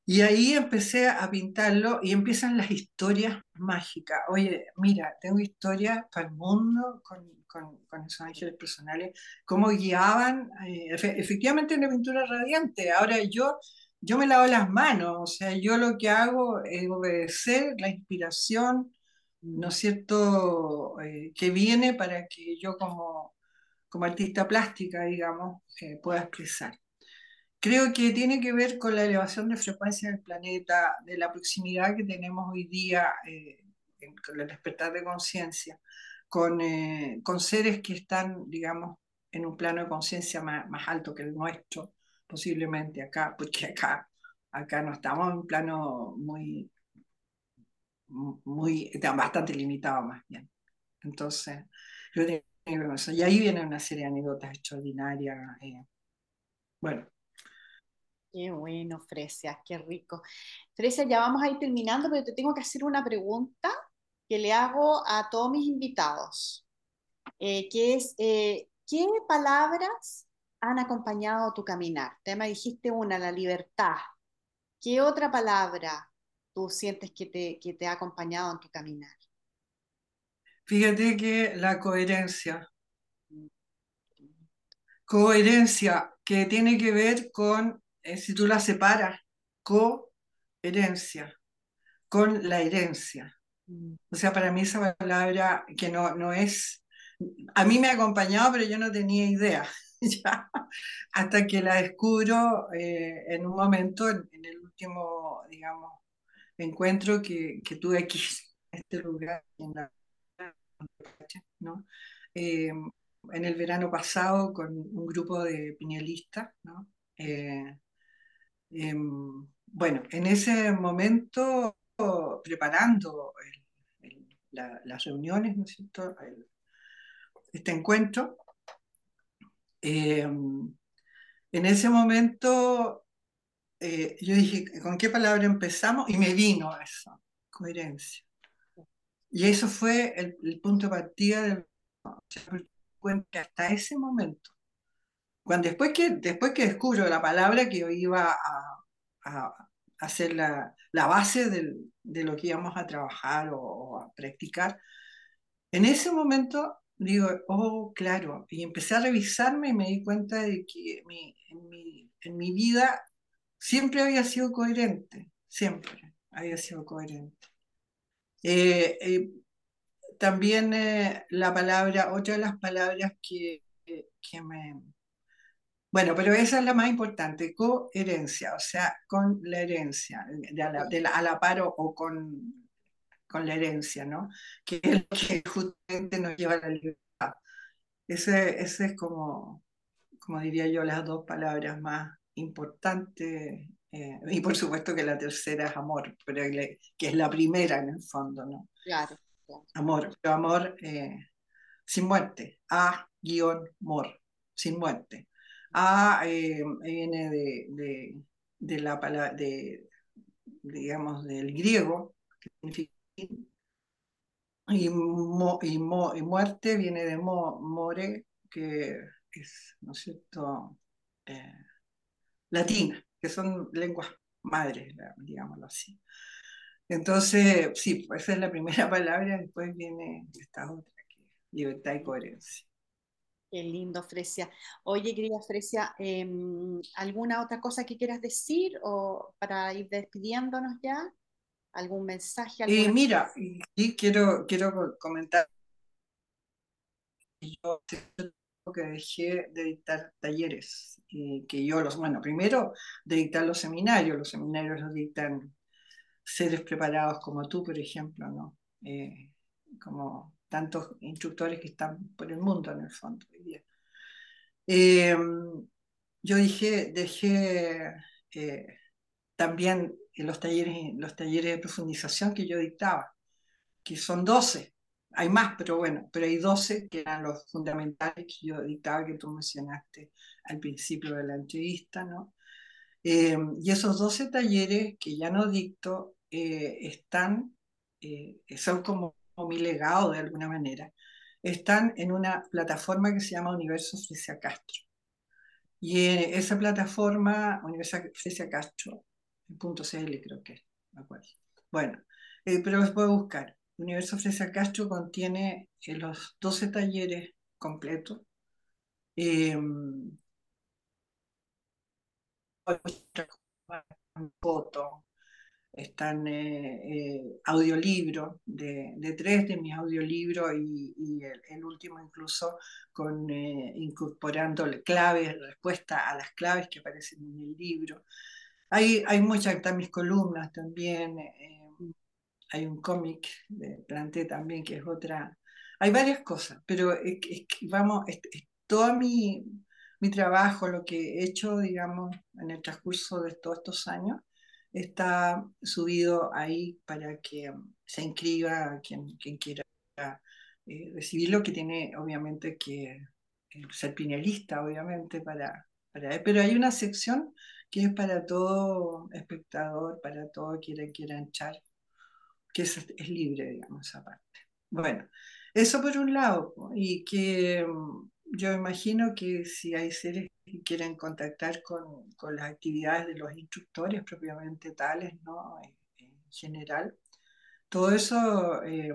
Y ahí empecé a pintarlo y empiezan las historias mágicas. Oye, mira, tengo historias para el mundo con, con, esos ángeles personales, cómo guiaban, eh, efectivamente una pintura radiante. Ahora yo yo me lavo las manos, o sea, yo lo que hago es obedecer la inspiración, ¿no es cierto?, eh, que viene para que yo como, como artista plástica, digamos, eh, pueda expresar. Creo que tiene que ver con la elevación de frecuencia del planeta, de la proximidad que tenemos hoy día eh, con el despertar de conciencia, con, con, seres que están, digamos, en un plano de conciencia más, más alto que el nuestro, posiblemente acá, porque acá, acá no estamos en un plano muy, muy, bastante limitado más bien. Entonces, yo Y ahí viene una serie de anécdotas extraordinarias. Eh, bueno. Qué bueno, Fresia, qué rico. Fresia, ya vamos a ir terminando, pero te tengo que hacer una pregunta que le hago a todos mis invitados, eh, que es, eh, ¿qué palabras han acompañado tu caminar? Te me dijiste una, la libertad. ¿Qué otra palabra tú sientes que te, que te ha acompañado en tu caminar? Fíjate que la coherencia. Coherencia que tiene que ver con, eh, si tú la separas, coherencia, con la herencia. Mm. O sea, para mí esa palabra que no, no es, a mí me ha acompañado, pero yo no tenía idea. (laughs) hasta que la descubro eh, en un momento, en, el último, digamos, encuentro que, que tuve aquí, en (laughs) este lugar, en, Eh, en el verano pasado con un grupo de piñelistas. Eh, em, bueno, en ese momento, preparando las reuniones, ¿no es cierto? este encuentro, eh, en ese momento eh, yo dije, ¿con qué palabra empezamos? Y me vino eso, coherencia. Y eso fue el, punto de partida del cuenta hasta ese momento. Cuando después que, después que descubro la palabra que yo iba a, a, hacer la, la base de lo que íbamos a trabajar o, a practicar, en ese momento digo, oh, claro, y empecé a revisarme y me di cuenta de que en, mi, vida siempre había sido coherente, siempre había sido coherente. Eh, eh, también eh, la palabra, otra de las palabras que, me, Bueno, pero esa es la más importante, coherencia, o sea, con la herencia, a la par o con, con la herencia, ¿no? Que es lo que justamente nos lleva a la libertad. Ese, ese es como, como diría yo, las dos palabras más importantes. Eh, y por supuesto que la tercera es amor, pero que es la primera en el fondo, ¿no? Claro. Amor, pero amor eh, sin muerte. A-mor, sin muerte. A eh, viene de, de, la palabra, de, digamos, del griego, que significa y, y, muerte viene de more, que es, ¿no es cierto?, eh, latina, que son lenguas madres, digámoslo así. Entonces, sí, pues esa es la primera (laughs) palabra, después viene esta otra, que es libertad y coherencia. Qué lindo, Fresia. Oye, querida Fresia, em, ¿alguna otra cosa que quieras decir o para ir despidiéndonos ya? ¿Algún mensaje? Eh, mira, y quiero, quiero comentar. Yo que dejé de dictar talleres, y que yo los, bueno, primero de dictar los seminarios, los seminarios los dictan seres preparados como tú, por ejemplo, ¿no? Eh, como tantos instructores que están por el mundo en el fondo hoy día. Eh, yo dije, dejé eh, también los talleres, los talleres de profundización que yo dictaba, que son 12. Hay más, pero bueno, pero hay 12 que eran los fundamentales que yo dictaba, que tú mencionaste al principio de la entrevista, ¿no? Eh, y esos 12 talleres que ya no dicto eh, están, eh, son como, mi legado de alguna manera, están en una plataforma que se llama Universo Fresia Castro. Y esa plataforma, Universo Fresia Castro, .cl creo que es, me acuerdo. Bueno, pero los puedo buscar. Universo Fresia Castro contiene los 12 talleres completos foto, están eh, eh, audiolibros de, tres de mis audiolibros y, el, último incluso con eh, incorporando claves, respuesta a las claves que aparecen en el libro. Hay, hay muchas, están mis columnas también, eh, hay un cómic de Planté también que es otra, hay varias cosas, pero vamos, es, toda mi, trabajo, lo que he hecho, digamos, en el transcurso de todos estos años, está subido ahí para que se inscriba quien, quiera eh, recibirlo, que tiene obviamente que eh, ser pinelista, obviamente, para, Pero hay una sección que es para todo espectador, para todo quien quiera entrar, que es, libre, digamos, esa parte. Bueno, eso por un lado, y que yo imagino que si hay seres que quieren contactar con, con las actividades de los instructores propiamente tales, ¿no? En, general, todo eso, eh,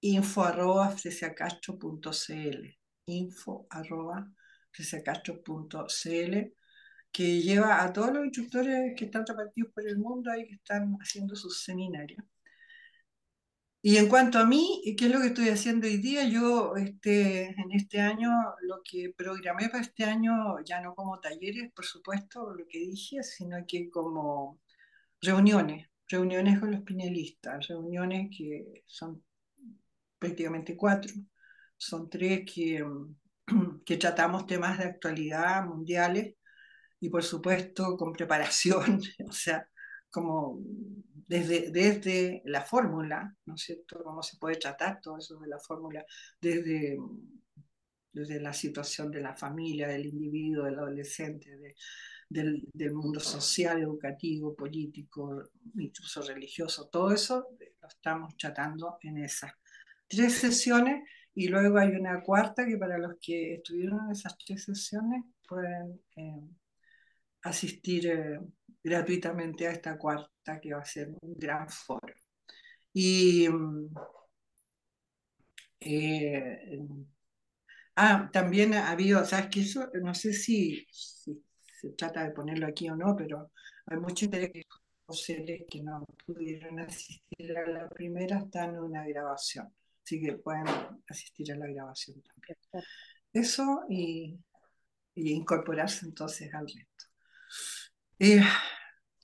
info arroba fresiacastro.cl, info arroba fresiacastro.cl, que lleva a todos los instructores que están repartidos por el mundo y que están haciendo sus seminarios. Y en cuanto a mí, ¿qué es lo que estoy haciendo hoy día? Yo este, en este año, lo que programé para este año, ya no como talleres, por supuesto, lo que dije, sino que como reuniones, reuniones con los pinelistas, reuniones que son prácticamente cuatro, son tres que, (clears throat) que tratamos temas de actualidad mundiales y por supuesto con preparación, (laughs) o sea, como desde, desde la fórmula, ¿no es cierto? Cómo se puede tratar todo eso de la fórmula, desde, desde la situación de la familia, del individuo, del adolescente, del, del, mundo social, educativo, político, incluso religioso, todo eso lo estamos tratando en esas tres sesiones y luego hay una cuarta que para los que estuvieron en esas tres sesiones pueden eh, asistir eh, gratuitamente a esta cuarta que va a ser un gran foro. Y mm, eh, ah, también ha habido, ¿sabes qué? Eso, no sé si, se trata de ponerlo aquí o no, pero hay mucho interés que los seres que no pudieron asistir a la primera están en una grabación, así que pueden asistir a la grabación también. Eso y y incorporarse entonces al resto. Eh,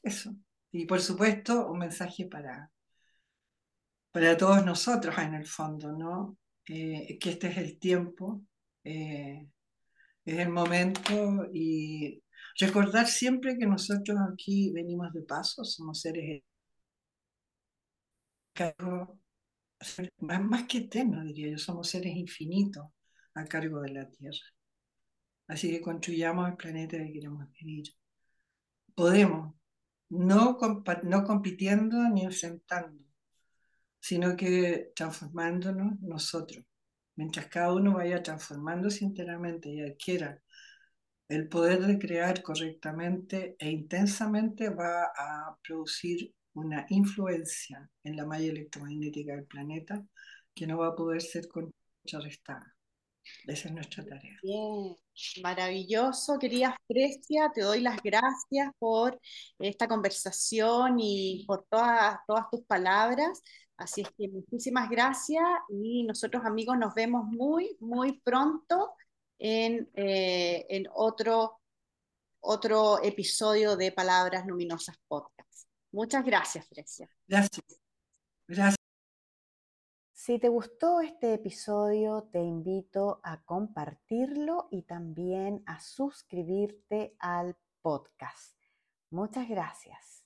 eso. Y por supuesto, un mensaje para, para todos nosotros en el fondo, ¿no? Eh, que este es el tiempo, eh, es el momento y recordar siempre que nosotros aquí venimos de paso, somos seres más que eternos, diría yo, somos seres infinitos a cargo de la Tierra. Así que construyamos el planeta que queremos vivir. Podemos, no, no compitiendo ni enfrentando, sino que transformándonos nosotros. Mientras cada uno vaya transformándose enteramente y adquiera el poder de crear correctamente e intensamente, va a producir una influencia en la malla electromagnética del planeta que no va a poder ser contrarrestada. Esa es nuestra tarea. Bien, maravilloso, querida Frecia, te doy las gracias por esta conversación y por todas, todas tus palabras. Así es que muchísimas gracias y nosotros amigos nos vemos muy, muy pronto en, eh, en otro, otro episodio de Palabras Luminosas Podcast. Muchas gracias, Frecia. Gracias. Gracias. Si te gustó este episodio, te invito a compartirlo y también a suscribirte al podcast. Muchas gracias.